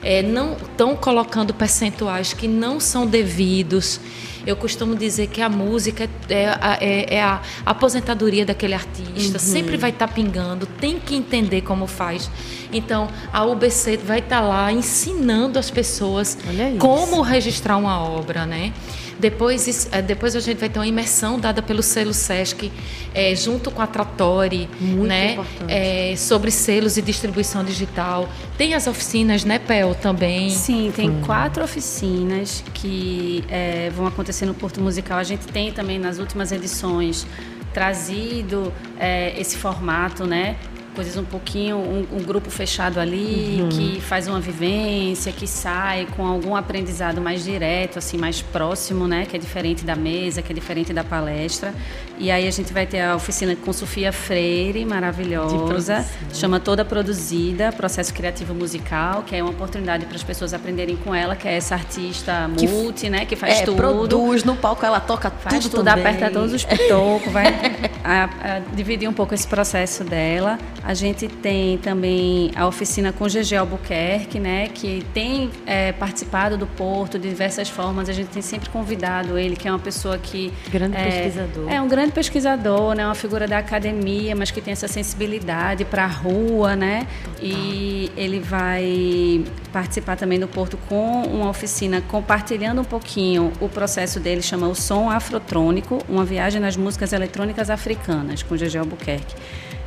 É, não estão colocando percentuais que não são devidos. Eu costumo dizer que a música é, é, é a aposentadoria daquele artista, uhum. sempre vai estar tá pingando, tem que entender como faz. Então, a UBC vai estar tá lá ensinando as pessoas como registrar uma obra, né? Depois, é, depois a gente vai ter uma imersão dada pelo selo Sesc, é, junto com a Tratori, né? É, sobre selos e distribuição digital. Tem as oficinas, né, Pel, também? Sim, tem hum. quatro oficinas que é, vão acontecer no Porto Musical. A gente tem também nas últimas edições trazido é, esse formato, né? Coisas um pouquinho, um, um grupo fechado ali, uhum. que faz uma vivência, que sai com algum aprendizado mais direto, assim, mais próximo, né? Que é diferente da mesa, que é diferente da palestra. E aí a gente vai ter a oficina com Sofia Freire, maravilhosa, chama Toda Produzida, Processo Criativo Musical, que é uma oportunidade para as pessoas aprenderem com ela, que é essa artista que multi, né? Que faz é, tudo. produz no palco, ela toca faz tudo, tudo aperta todos os pitocos, vai a, a, dividir um pouco esse processo dela. A gente tem também a oficina com GG Albuquerque, né, que tem é, participado do Porto de diversas formas. A gente tem sempre convidado ele, que é uma pessoa que grande é, pesquisador. É um grande pesquisador, né, uma figura da academia, mas que tem essa sensibilidade para a rua, né? E ele vai participar também do Porto com uma oficina compartilhando um pouquinho o processo dele, chama o Som Afrotrônico, uma viagem nas músicas eletrônicas africanas, com GG Albuquerque.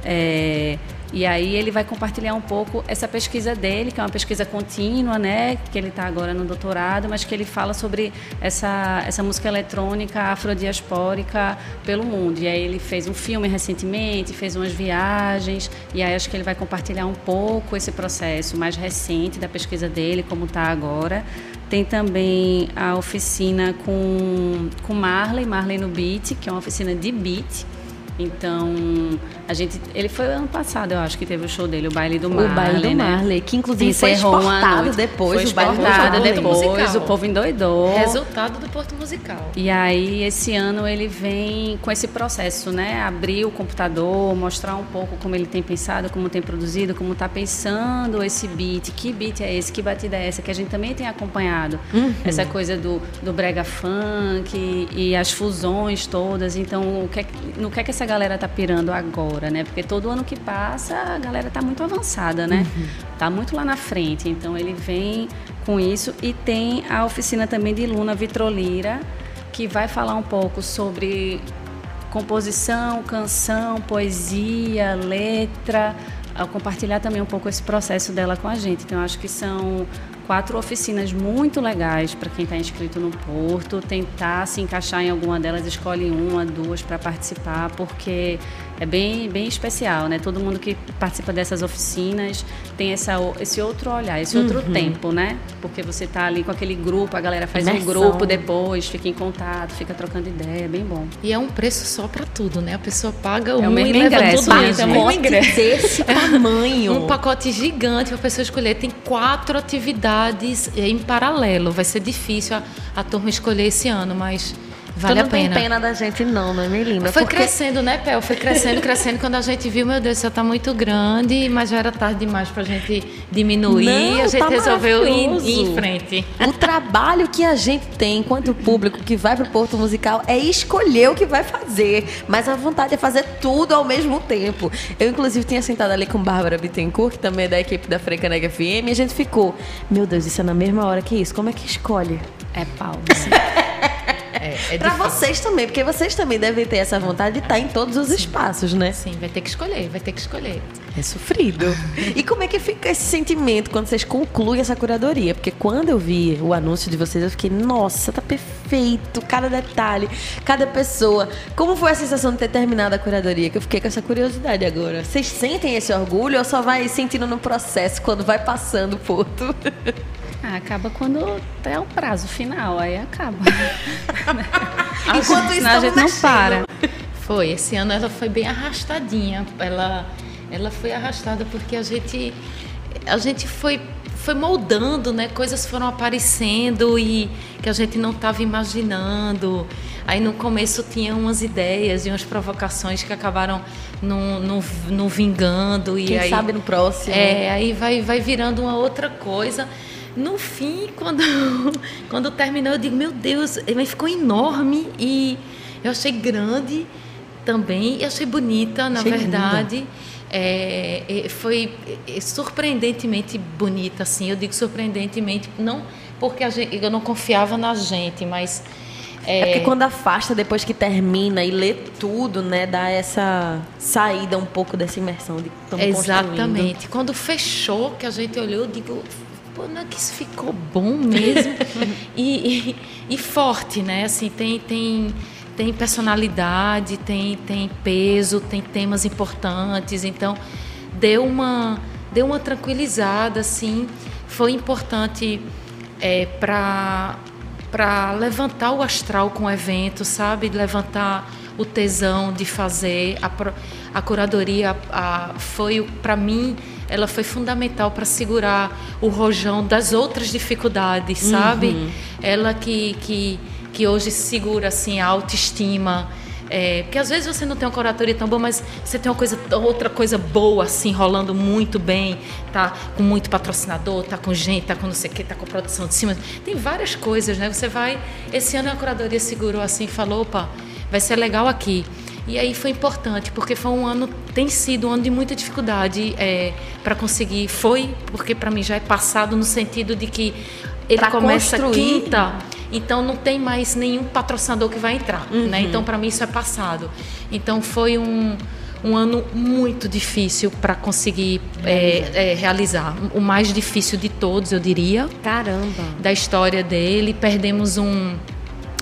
É, e aí ele vai compartilhar um pouco essa pesquisa dele, que é uma pesquisa contínua, né? Que ele está agora no doutorado, mas que ele fala sobre essa, essa música eletrônica afrodiaspórica pelo mundo. E aí ele fez um filme recentemente, fez umas viagens, e aí acho que ele vai compartilhar um pouco esse processo mais recente da pesquisa dele, como está agora. Tem também a oficina com, com Marley, Marley no Beat, que é uma oficina de beat então, a gente. Ele foi ano passado, eu acho que teve o show dele, o baile do Marley. O baile do né? Marley, que inclusive foi exportado depois. Foi exportado depois, o povo endoidou. Resultado do Porto Musical. E aí, esse ano, ele vem com esse processo, né? Abrir o computador, mostrar um pouco como ele tem pensado, como tem produzido, como está pensando esse beat. Que beat é esse? Que batida é essa? Que a gente também tem acompanhado. Uhum. Essa coisa do, do brega funk e, e as fusões todas. Então, o que é, no que é que essa galera tá pirando agora, né? Porque todo ano que passa a galera tá muito avançada, né? Uhum. Tá muito lá na frente. Então ele vem com isso e tem a oficina também de Luna Vitrolira, que vai falar um pouco sobre composição, canção, poesia, letra, compartilhar também um pouco esse processo dela com a gente. Então acho que são quatro oficinas muito legais para quem está inscrito no Porto. Tentar se encaixar em alguma delas, escolhe uma, duas para participar, porque é bem, bem especial, né? Todo mundo que participa dessas oficinas tem essa, esse outro olhar, esse outro uhum. tempo, né? Porque você tá ali com aquele grupo, a galera faz Imersão. um grupo depois, fica em contato, fica trocando ideia, é bem bom. E é um preço só para tudo, né? A pessoa paga é um mesmo e ingresso, leva tudo. É um ingresso desse tamanho. um pacote gigante para a pessoa escolher. Tem quatro atividades em paralelo. Vai ser difícil a, a turma escolher esse ano, mas Vale tu não a pena. tem pena da gente não, não é, Melina? Foi porque... crescendo, né, Pel? Foi crescendo, crescendo. Quando a gente viu, meu Deus, isso tá muito grande, mas já era tarde demais pra gente diminuir. Não, a gente tá resolveu ir, ir, em frente. O trabalho que a gente tem enquanto público que vai pro Porto Musical é escolher o que vai fazer. Mas a vontade é fazer tudo ao mesmo tempo. Eu, inclusive, tinha sentado ali com Bárbara Bittencourt, que também é da equipe da Frecanega FM, e a gente ficou, meu Deus, isso é na mesma hora que isso. Como é que escolhe? É pau. É, é para vocês também, porque vocês também devem ter essa vontade de estar em todos os Sim. espaços, né? Sim, vai ter que escolher, vai ter que escolher. É sofrido. e como é que fica esse sentimento quando vocês concluem essa curadoria? Porque quando eu vi o anúncio de vocês, eu fiquei, nossa, tá perfeito, cada detalhe, cada pessoa. Como foi a sensação de ter terminado a curadoria? Que eu fiquei com essa curiosidade agora. Vocês sentem esse orgulho ou só vai sentindo no processo quando vai passando o porto? Ah, acaba quando é o prazo final, aí acaba. Enquanto isso, a gente não para. Foi, esse ano ela foi bem arrastadinha. Ela, ela foi arrastada porque a gente, a gente foi, foi moldando, né? Coisas foram aparecendo e que a gente não estava imaginando. Aí no começo tinha umas ideias e umas provocações que acabaram não, vingando. E Quem aí, sabe no próximo. É, aí vai, vai virando uma outra coisa. No fim, quando, quando terminou, eu digo, meu Deus, mas ficou enorme e eu achei grande também, e achei bonita, na achei verdade. É, foi surpreendentemente bonita, assim. Eu digo surpreendentemente, não porque gente, eu não confiava na gente, mas é... é... porque quando afasta depois que termina e lê tudo, né, dá essa saída um pouco dessa imersão de Exatamente. Quando fechou, que a gente olhou, eu digo, não é que isso ficou bom mesmo? e, e, e, forte, né? Assim, tem, tem, tem personalidade, tem, tem peso, tem temas importantes. Então, deu uma, deu uma tranquilizada, assim. Foi importante é, para para levantar o astral com o evento, sabe? Levantar o tesão de fazer. A, a curadoria a, foi, para mim, ela foi fundamental para segurar o rojão das outras dificuldades, sabe? Uhum. Ela que, que, que hoje segura assim, a autoestima. É, porque às vezes você não tem uma curatoria tão boa, mas você tem uma coisa, outra coisa boa, assim, rolando muito bem, tá com muito patrocinador, tá com gente, tá com não sei o que, tá com produção de cima. Tem várias coisas, né? Você vai. Esse ano a curadoria segurou assim falou, opa, vai ser legal aqui. E aí foi importante, porque foi um ano, tem sido um ano de muita dificuldade é, para conseguir. Foi, porque para mim já é passado no sentido de que ele pra começa construir. quinta, então não tem mais nenhum patrocinador que vai entrar. Né? Uhum. Né? Então, para mim, isso é passado. Então, foi um, um ano muito difícil para conseguir é, é, realizar. O mais difícil de todos, eu diria. Caramba! Da história dele. Perdemos um,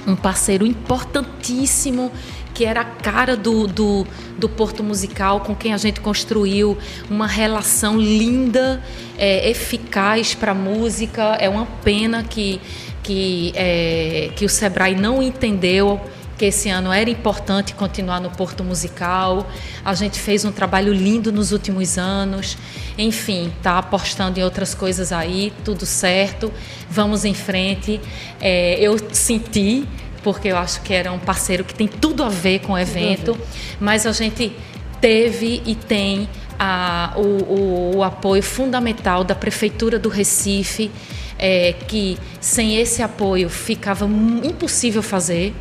um parceiro importantíssimo que era a cara do, do, do Porto Musical, com quem a gente construiu uma relação linda, é, eficaz para a música. É uma pena que, que, é, que o Sebrae não entendeu que esse ano era importante continuar no Porto Musical. A gente fez um trabalho lindo nos últimos anos. Enfim, tá apostando em outras coisas aí, tudo certo. Vamos em frente. É, eu senti porque eu acho que era um parceiro que tem tudo a ver com o evento, mas a gente teve e tem a, o, o, o, apoio fundamental da Prefeitura do Recife, é, que sem esse apoio ficava impossível fazer.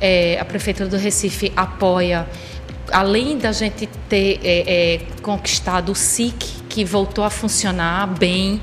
É, a Prefeitura do Recife apoia, além da gente ter é, é conquistado o SIC, que voltou a funcionar bem,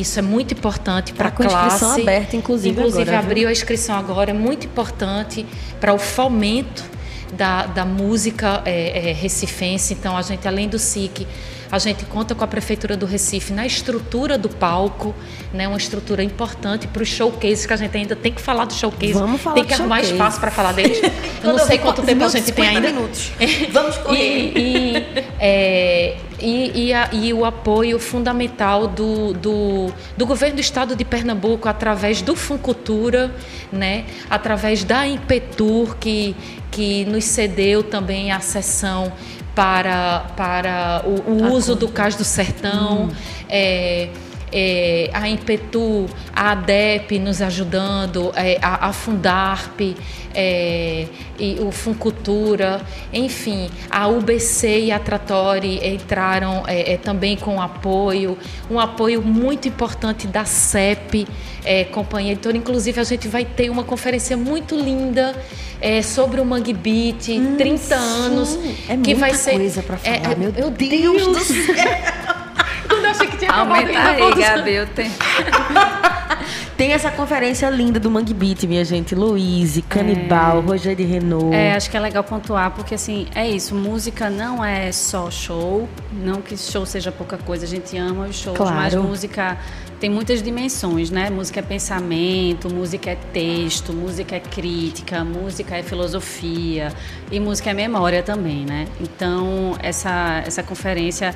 isso é muito importante para a classe. inscrição aberta, inclusive Inclusive, agora, abriu a inscrição agora, é muito importante para o fomento da, da música é, é, recifense. Então, a gente, além do SIC, A gente conta com a Prefeitura do Recife na estrutura do palco, né? uma estrutura importante para os showcases, que a gente ainda tem que falar do showcase. Vamos falar Tem que arrumar showcase. espaço para falar deles. Eu não sei quanto tempo a gente tem ainda. minutos. Vamos correr. E, e, é, e, e, a- e o apoio fundamental do, do, do governo do estado de Pernambuco através do Funcultura, né? através da Impetur, que, que nos cedeu também a sessão para, para o, o uso do Cais do Sertão. é, é, a Impetu, a ADEP nos ajudando, é, a, a Fundarp, é, e o Funcultura, enfim, a UBC e a Tratori entraram é, é, também com apoio, um apoio muito importante da CEP, é, Companhia Editora. Inclusive, a gente vai ter uma conferência muito linda sobre o Mangue Beat, 30 anos, é que vai ser. coisa pra falar, meu meu Deus Deus, do céu. Quando eu achei que tinha acabado, Aumenta aí, Gabi, o tempo. Tem essa conferência linda do Mangue Beat, minha gente. Luiz, Canibal, Rogério de Renault. É, acho que é legal pontuar, porque assim, é isso, música não é só show, não que show seja pouca coisa, a gente ama os shows, Claro. mas música tem muitas dimensões, né? Música é pensamento, música é texto, música é crítica, música é filosofia e música é memória também, né? Então, essa, essa conferência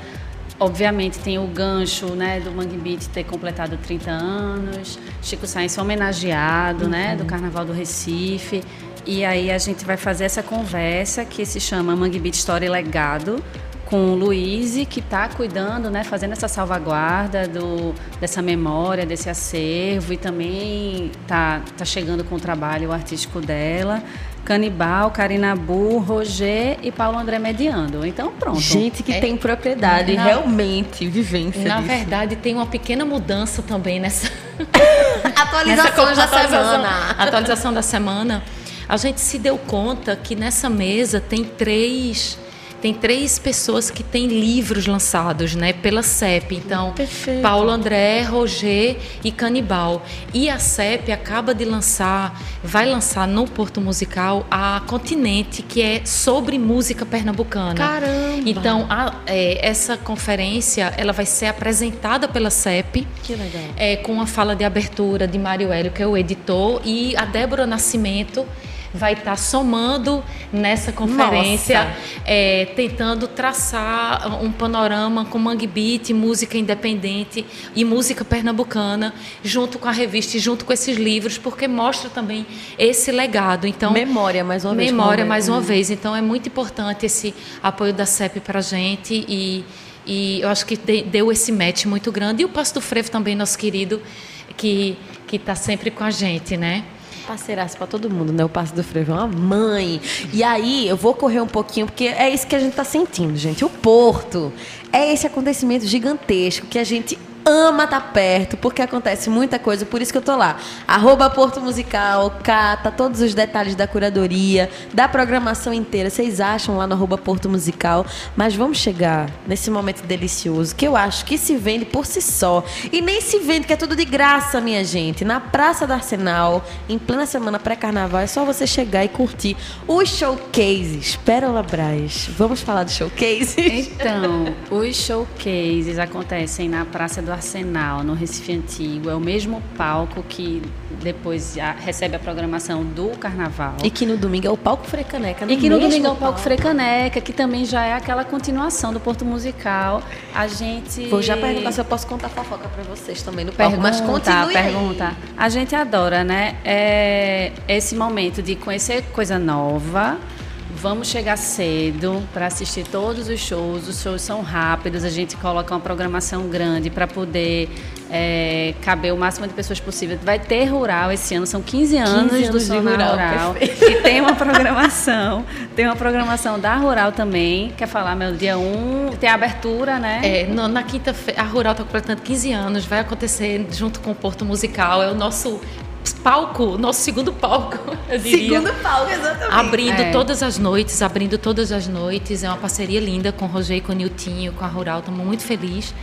Obviamente tem o gancho né, do Mangue Beat ter completado 30 anos, Chico Sainz homenageado né, do Carnaval do Recife. E aí a gente vai fazer essa conversa que se chama Mangue Beat História e Legado com o Luiz, que está cuidando, né, fazendo essa salvaguarda do, dessa memória, desse acervo e também está tá chegando com o trabalho artístico dela. Canibal, Karina Bu, Roger e Paulo André mediando. Então pronto. Gente que É. tem propriedade, Na- realmente, vivência Na disso. verdade, tem uma pequena mudança também nessa, Atualização nessa da atualização- semana. atualização da semana. A gente se deu conta que nessa mesa tem três tem três pessoas que têm livros lançados, né, pela CEP. Então, Perfeito. Paulo André, Roger e Canibal. E a CEP acaba de lançar, vai lançar no Porto Musical a Continente, que é sobre música pernambucana. Caramba! Então, a- é, essa conferência ela vai ser apresentada pela CEP. Que legal. É, com a fala de abertura de Mário Hélio, que é o editor, e a Débora Nascimento vai estar somando nessa conferência, é, tentando traçar um panorama com Mangue Beat, música independente e música pernambucana, junto com a revista e junto com esses livros, porque mostra também esse legado. Então, Memória, mais uma vez. Memória, como- mais uma vez. Então, é muito importante esse apoio da CEP para a gente e, e eu acho que de- deu esse match muito grande. E o Passo do Frevo também, nosso querido, que que está sempre com a gente, né? Parceiraço pra todo mundo, né? O Passo do Frevo é uma mãe. E aí, eu vou correr um pouquinho, porque é isso que a gente tá sentindo, gente. O Porto é esse acontecimento gigantesco que a gente ama estar perto, porque acontece muita coisa, por isso que eu tô lá. Arroba Porto Musical, cata todos os detalhes da curadoria, da programação inteira. Vocês acham lá no arroba Porto Musical. Mas vamos chegar nesse momento delicioso, que eu acho que se vende por si só. E nem se vende, que é tudo de graça, minha gente. Na Praça do Arsenal, em plena semana pré-carnaval, é só você chegar e curtir os showcases. Pérola Braz. Vamos falar do showcase? Então, os showcases acontecem na Praça do Arsenal, no Recife Antigo. É o mesmo palco que depois já recebe a programação do Carnaval. E que no domingo é o palco Frecaneca. E que no domingo é o Palco Frecaneca, que também já é aquela continuação do Porto Musical. A gente. Vou já perguntar se eu posso contar fofoca pra vocês também no palco. Pergunta, mas continue aí. pergunta. A gente adora, né? É esse momento de conhecer coisa nova. Vamos chegar cedo para assistir todos os shows. Os shows são rápidos, a gente coloca uma programação grande para poder é, caber o máximo de pessoas possível. Vai ter rural esse ano, são 15 anos, 15 do anos de Sonar Rural, Rural. E tem uma programação, tem uma programação da Rural também. Quer falar, meu dia 1, tem a abertura, né? É, no- na quinta-feira, a Rural está completando 15 anos, vai acontecer junto com o Porto Musical, é o nosso palco, nosso segundo palco, eu diria. Segundo palco, exatamente. Abrindo É. todas as noites, abrindo todas as noites. É uma parceria linda com o Roger com o Niltinho, com a Rural. Estamos muito felizes.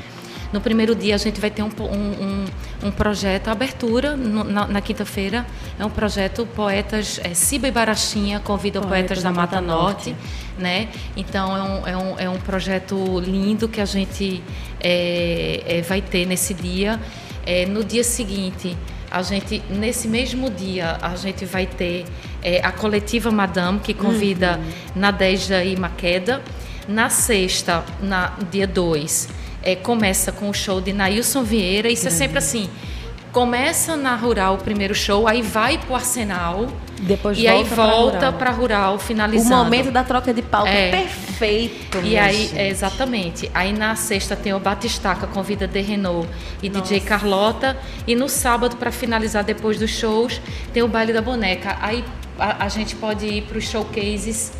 No primeiro dia a gente vai ter um, um, um projeto, a abertura no, na, na quinta-feira, é um projeto Poetas é, Ciba e Barachinha convida poetas, poetas da, da Mata, Mata Norte. Norte, né? Então é um, é, um, é um projeto lindo que a gente é, é, vai ter nesse dia. É, no dia seguinte, a gente nesse mesmo dia a gente vai ter é, a coletiva Madame que convida uhum. Nadeja e Maqueda. Na sexta, na dia 2, é, começa com o show de Nailson Vieira. Isso uhum. é sempre assim. Começa na Rural o primeiro show, aí vai pro Arsenal. Depois e volta aí volta para rural. rural, finalizando. O momento da troca de palco é perfeito. E aí, é, exatamente. Aí na sexta tem o Batistaca, convida de Renault e Nossa. DJ Carlota. E no sábado, para finalizar depois dos shows, tem o baile da boneca. Aí a, a gente pode ir para os showcases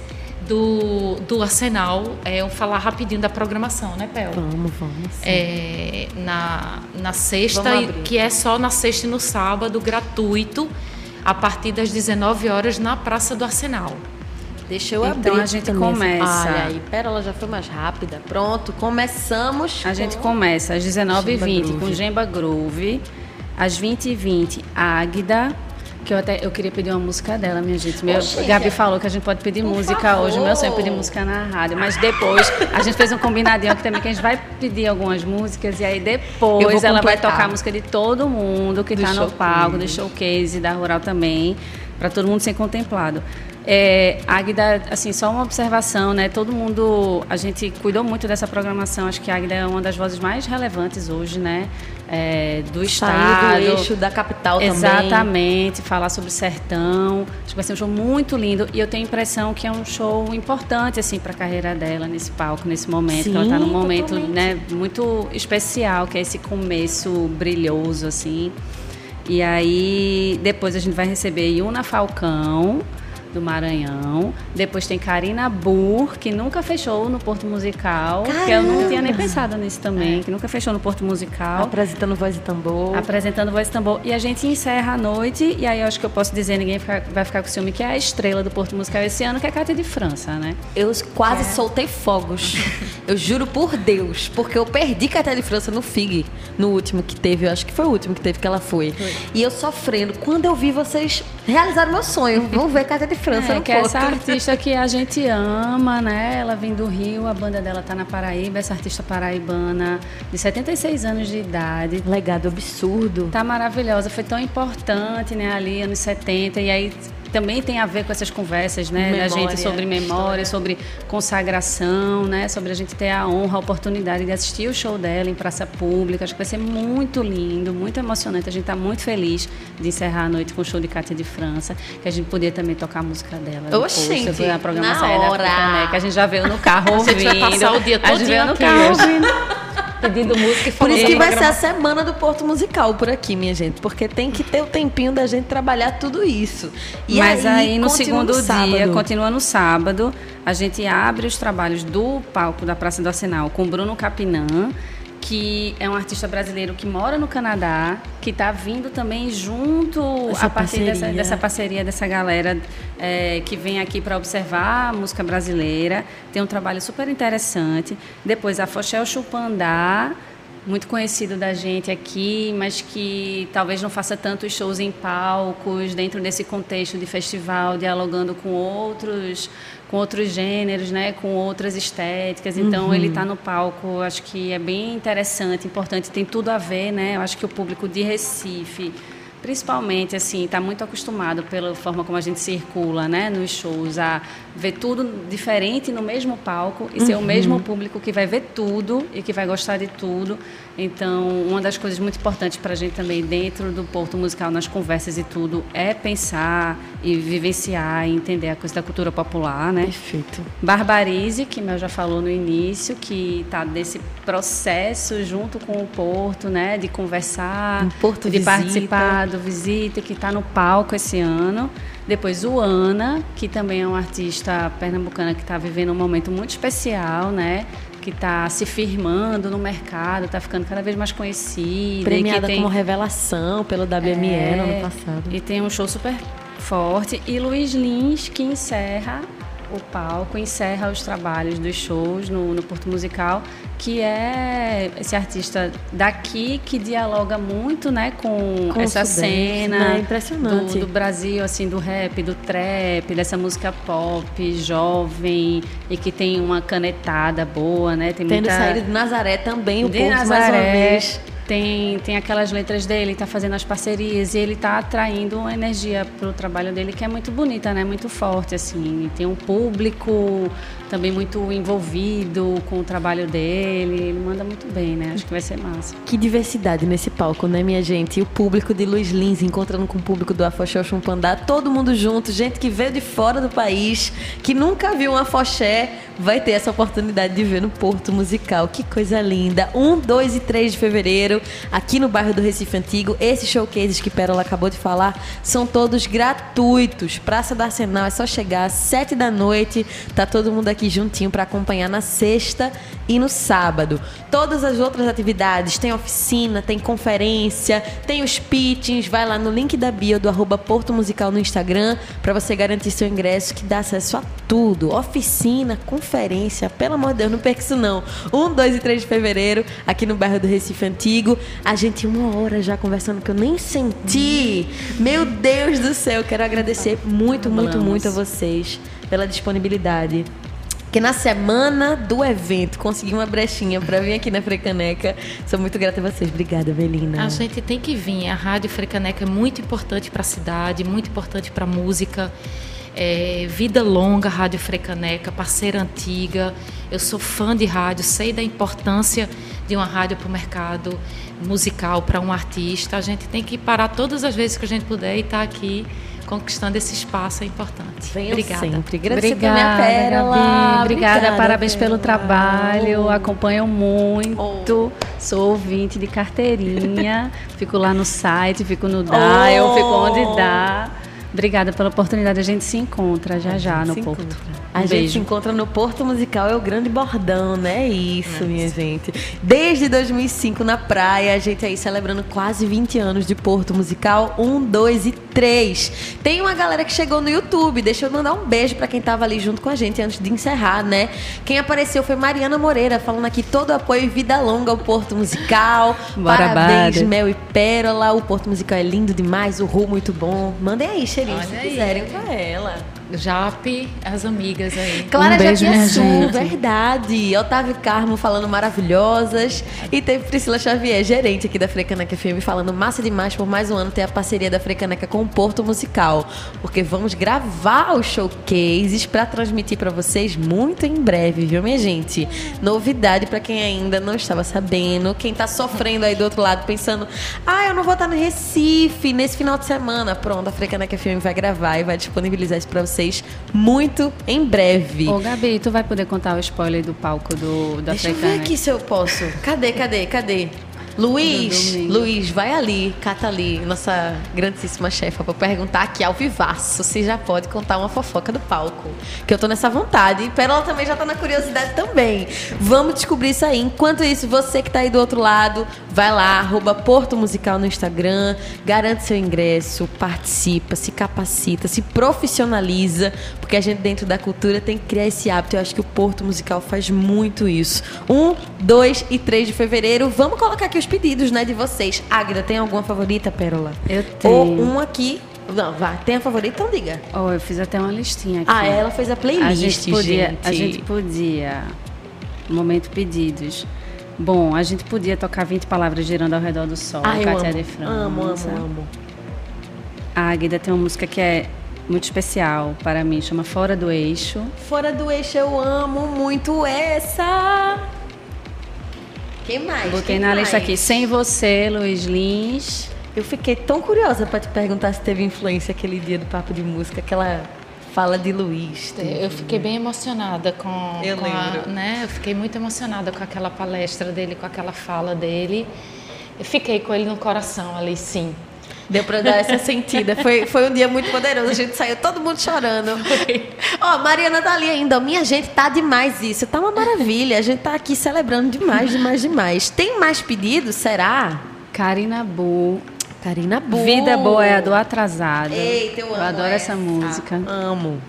do, do Arsenal, é, eu falar rapidinho da programação, né, Pel? Vamos, vamos. É, na, na sexta, que é só na sexta e no sábado, gratuito, a partir das 19 horas na Praça do Arsenal. Deixa eu então, abrir. a gente começa. Olha aí, pera, ela já foi mais rápida. Pronto, começamos. A gente começa às 19h20 com Gemba Groove, às 20h20 Águida, que eu até eu queria pedir uma música dela, minha gente. Meu, Oxê, Gabi falou que a gente pode pedir música favor. hoje. Meu sonho é pedir música na rádio. Mas depois a gente fez um combinadinho aqui também que a gente vai pedir algumas músicas. E aí depois ela vai tocar a música de todo mundo que está no palco, do showcase, da Rural também, para todo mundo ser contemplado. É, Águida, assim, só uma observação, né? Todo mundo, a gente cuidou muito dessa programação. Acho que a Águida é uma das vozes mais relevantes hoje, né? É, do estado, do eixo da capital exatamente, também. Exatamente, falar sobre o sertão. Acho que vai ser um show muito lindo e eu tenho a impressão que é um show importante assim para a carreira dela nesse palco, nesse momento. Sim, ela está num momento, né, muito especial, que é esse começo brilhoso assim. E aí depois a gente vai receber Yuna Falcão do Maranhão. Depois tem Karina Burr, que nunca fechou no Porto Musical. Caramba. Que eu não tinha nem pensado nisso também, é. que nunca fechou no Porto Musical. Apresentando Voz e Tambor. Apresentando Voz e Tambor. E a gente encerra a noite, e aí eu acho que eu posso dizer, ninguém vai ficar com ciúme, que é a estrela do Porto Musical esse ano, que é a Cátia de França, né? Eu quase é. soltei fogos. eu juro por Deus, porque eu perdi Cátia de França no FIG, no último que teve, eu acho que foi o último que teve que ela foi. foi. E eu sofrendo. Quando eu vi vocês realizaram meu sonho, vamos ver Cátia de França é, que é essa artista que a gente ama, né? Ela vem do Rio, a banda dela tá na Paraíba, essa artista paraibana de 76 anos de idade. Legado absurdo. Tá maravilhosa, foi tão importante, né, ali anos 70 e aí também tem a ver com essas conversas, né, memória, da gente sobre memória, história. sobre consagração, né, sobre a gente ter a honra, a oportunidade de assistir o show dela em praça pública. Acho que vai ser muito lindo, muito emocionante. A gente está muito feliz de encerrar a noite com o show de Cátia de França, que a gente podia também tocar a música dela. Oxente, foi a programação na hora. né, que a gente já veio no carro ouvindo. A gente vai passar o dia todo A gente veio no carro ouvindo pedindo música e Por isso que vai ser a semana do Porto Musical por aqui, minha gente. Porque tem que ter o tempinho da gente trabalhar tudo isso. E Mas aí, aí no segundo no dia, continua no sábado, a gente abre os trabalhos do palco da Praça do Arsenal com Bruno Capinã que é um artista brasileiro que mora no Canadá, que está vindo também junto Essa a partir dessa, dessa, parceria dessa galera é, que vem aqui para observar a música brasileira. Tem um trabalho super interessante. Depois a Fochel Chupandá, muito conhecido da gente aqui, mas que talvez não faça tantos shows em palcos, dentro desse contexto de festival, dialogando com outros com outros gêneros, né, com outras estéticas. Então uhum. ele está no palco, acho que é bem interessante, importante, tem tudo a ver, né? Eu acho que o público de Recife principalmente assim está muito acostumado pela forma como a gente circula né nos shows a ver tudo diferente no mesmo palco e uhum. ser o mesmo público que vai ver tudo e que vai gostar de tudo então uma das coisas muito importantes para a gente também dentro do Porto Musical nas conversas e tudo é pensar e vivenciar e entender a coisa da cultura popular né perfeito Barbarize que Mel já falou no início que está desse processo junto com o Porto né de conversar um Porto de visita. participar do Visita, que está no palco esse ano. Depois o Ana, que também é uma artista pernambucana que está vivendo um momento muito especial, né? Que está se firmando no mercado, está ficando cada vez mais conhecida. Premiada tem... como revelação pelo WME é, no ano passado. E tem um show super forte. E Luiz Lins, que encerra o palco, encerra os trabalhos dos shows no, no Porto Musical. Que é esse artista daqui que dialoga muito, né, com, com essa cena né? impressionante. Do, do, Brasil, assim, do rap, do trap, dessa música pop, jovem e que tem uma canetada boa, né? Tem Tendo muita... saído de Nazaré também, o de ponto Nazaré, mais uma vez tem, tem aquelas letras dele, está fazendo as parcerias e ele está atraindo uma energia para o trabalho dele que é muito bonita, né? Muito forte, assim. Tem um público também muito envolvido com o trabalho dele. Ele manda muito bem, né? Acho que vai ser massa. Que diversidade nesse palco, né, minha gente? E o público de Luiz Lins encontrando com o público do Afoxé Chumpandá, todo mundo junto, gente que veio de fora do país, que nunca viu um afoxé, vai ter essa oportunidade de ver no Porto Musical. Que coisa linda! 1, 2 e 3 de fevereiro, aqui no bairro do Recife Antigo. Esses showcases que Pérola acabou de falar são todos gratuitos. Praça do Arsenal, é só chegar às 7 da noite, tá todo mundo aqui juntinho para acompanhar na sexta e no sábado. Todas as outras atividades, tem oficina, tem conferência, tem os pitchings, vai lá no link da bio do arroba Porto Musical no Instagram para você garantir seu ingresso que dá acesso a tudo. Oficina, conferência, pelo amor de Deus, não perca isso não. 1, 2 e 3 de fevereiro, aqui no bairro do Recife Antigo. A gente uma hora já conversando que eu nem senti. Meu Deus do céu, quero agradecer muito, muito, muito a vocês pela disponibilidade. Que na semana do evento consegui uma brechinha para vir aqui na Frecaneca. Sou muito grata a vocês. Obrigada, Belina. A gente tem que vir. A Rádio Frecaneca é muito importante para a cidade, muito importante para a música. É, vida longa, Rádio Frecaneca, parceira antiga. Eu sou fã de rádio, sei da importância de uma rádio para o mercado musical, para um artista. A gente tem que parar todas as vezes que a gente puder e estar tá aqui conquistando esse espaço é importante. Venham Obrigada. sempre. Obrigada, Obrigada Pérola. Gabi. Obrigada, Obrigada parabéns Pérola. pelo trabalho. Acompanho muito. Oh. Sou ouvinte de carteirinha. fico lá no site, fico no DA, oh. eu fico onde dá. Obrigada pela oportunidade. A gente se encontra já já no Porto. Encontra. A um gente beijo. se encontra no Porto Musical, é o grande bordão, né? Isso, é. minha gente. Desde 2005 na praia, a gente aí celebrando quase 20 anos de Porto Musical. Um, dois e três. Tem uma galera que chegou no YouTube. Deixa eu mandar um beijo para quem tava ali junto com a gente antes de encerrar, né? Quem apareceu foi Mariana Moreira, falando aqui todo apoio e vida longa ao Porto Musical. Bora, Parabéns. Mel e Pérola. O Porto Musical é lindo demais, o Ru muito bom. Mandem aí, cheirinho, se quiserem pra ela. Jap, as amigas aí. Clara um beijo, Japiaçu, verdade. Otávio Carmo falando maravilhosas. E teve Priscila Xavier, gerente aqui da Frecaneca FM, falando massa demais por mais um ano ter a parceria da Frecaneca com o Porto Musical. Porque vamos gravar os showcases para transmitir para vocês muito em breve, viu, minha gente? Novidade para quem ainda não estava sabendo, quem tá sofrendo aí do outro lado, pensando, ah, eu não vou estar no Recife nesse final de semana. Pronto, a Frecaneca FM vai gravar e vai disponibilizar isso para vocês vocês muito em breve. Ô, Gabi, tu vai poder contar o spoiler do palco do, da Deixa eu ver aqui se eu posso. Cadê, cadê, cadê? Luiz, Luiz, vai ali, cata ali, nossa grandíssima chefa, para perguntar aqui ao vivaço se já pode contar uma fofoca do palco. Que eu tô nessa vontade. E Perola também já tá na curiosidade também. Vamos descobrir isso aí. Enquanto isso, você que tá aí do outro lado, vai lá, arroba Porto Musical no Instagram, garante seu ingresso, participa, se capacita, se profissionaliza, porque a gente dentro da cultura tem que criar esse hábito. Eu acho que o Porto Musical faz muito isso. Um, dois e três de fevereiro. Vamos colocar aqui os pedidos, né, de vocês. Águida, tem alguma favorita, Pérola? Eu tenho. Ou um aqui não, vai. Tem a favorita? Então diga. Oh, eu fiz até uma listinha aqui. Ah, ela fez a playlist, a gente. Podia, gente. A gente podia... Momento pedidos. Bom, a gente podia tocar 20 palavras girando ao redor do sol. Ah, amo. de França. Amo, amo, amo. A Águida tem uma música que é muito especial para mim, chama Fora do Eixo. Fora do Eixo eu amo muito essa. Quem mais? Botei Quem na mais? lista aqui. Sem você, Luiz Lins. Eu fiquei tão curiosa para te perguntar se teve influência aquele dia do Papo de Música, aquela fala de Luiz. Eu fiquei bem emocionada com, eu com. A, né? Eu fiquei muito emocionada com aquela palestra dele, com aquela fala dele. Eu fiquei com ele no coração ali, sim. Deu pra dar essa sentida. Foi, foi um dia muito poderoso. A gente saiu todo mundo chorando. Ó, oh, Mariana tá ali ainda. Minha gente, tá demais isso. Tá uma maravilha. A gente tá aqui celebrando demais, demais, demais. Tem mais pedidos? Será? Karina Bu. Karina Bu. Vida Boa é a do Atrasado. Eita, eu amo. Eu adoro essa, essa música. amo.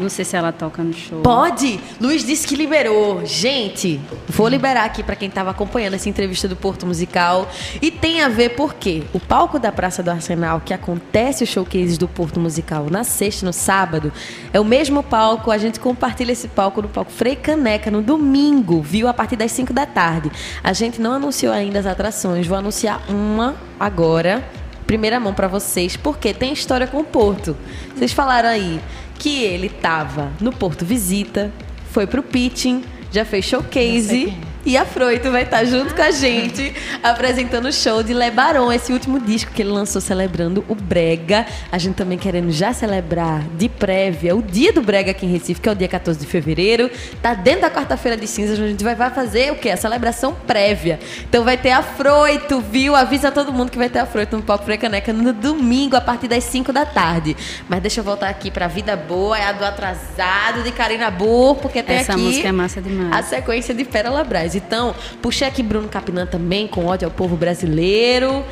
Não sei se ela toca no show. Pode! Luiz disse que liberou. Gente, vou liberar aqui para quem estava acompanhando essa entrevista do Porto Musical. E tem a ver porque o palco da Praça do Arsenal, que acontece o showcase do Porto Musical na sexta e no sábado, é o mesmo palco. A gente compartilha esse palco no palco Frei Caneca no domingo, viu? A partir das 5 da tarde. A gente não anunciou ainda as atrações. Vou anunciar uma agora primeira mão para vocês, porque tem história com o Porto. Vocês falaram aí que ele estava no Porto Visita, foi pro pitching, já fez showcase e a Froito vai estar junto com a gente apresentando o show de Lebaron, esse último disco que ele lançou celebrando o Brega. A gente também querendo já celebrar de prévia o dia do Brega aqui em Recife, que é o dia 14 de fevereiro. Tá dentro da quarta-feira de cinzas, a gente vai, vai fazer o quê? A celebração prévia. Então vai ter a Froito, viu? Avisa todo mundo que vai ter a Froito no Pop Caneca no domingo, a partir das 5 da tarde. Mas deixa eu voltar aqui pra Vida Boa, é a do Atrasado, de Karina Burr, porque tem Essa aqui... música é massa demais. A sequência de Pérola Então, puxei aqui Bruno Capinã também, com ódio ao povo brasileiro.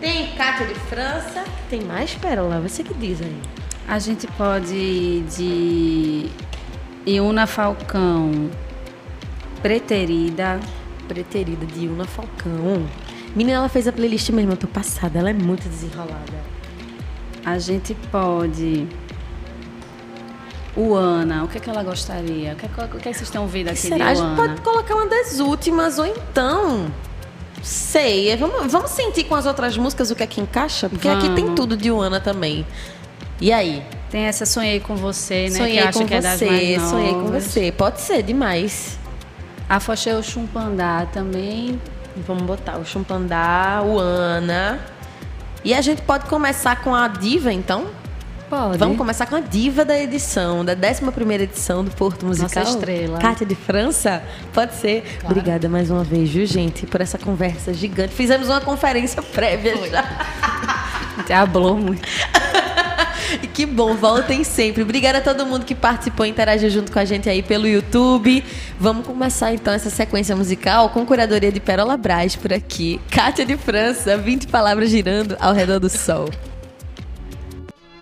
Tem Cátia de França. Tem mais Pérola? Você que diz aí. A gente pode de Iuna Falcão, Preterida. Preterida de Iuna Falcão. Menina, ela fez a playlist mesmo, eu tô passada. Ela é muito desenrolada. A gente pode o Ana, o que, é que ela gostaria? O que, é, o que, é que vocês estão ouvindo aqui Será? de A gente pode colocar uma das últimas, ou então. Sei. É, vamos, vamos sentir com as outras músicas o que é que encaixa? Porque vamos. aqui tem tudo de Ana também. E aí? Tem essa Sonhei com Você, né? Sonhei com que você, é Sonhei com você. Pode ser demais. A Fochê o Chumpandá também. Vamos botar o Chumpandá, o Ana. E a gente pode começar com a diva, então? Pode. Vamos começar com a diva da edição, da 11 edição do Porto Musical. Nossa estrela. Kátia de França? Pode ser. Claro. Obrigada mais uma vez, viu, gente, por essa conversa gigante. Fizemos uma conferência prévia Foi. já. Hablou muito. E que bom, voltem sempre. Obrigada a todo mundo que participou e interagiu junto com a gente aí pelo YouTube. Vamos começar então essa sequência musical com curadoria de Pérola Braz por aqui. Kátia de França, 20 palavras girando ao redor do sol.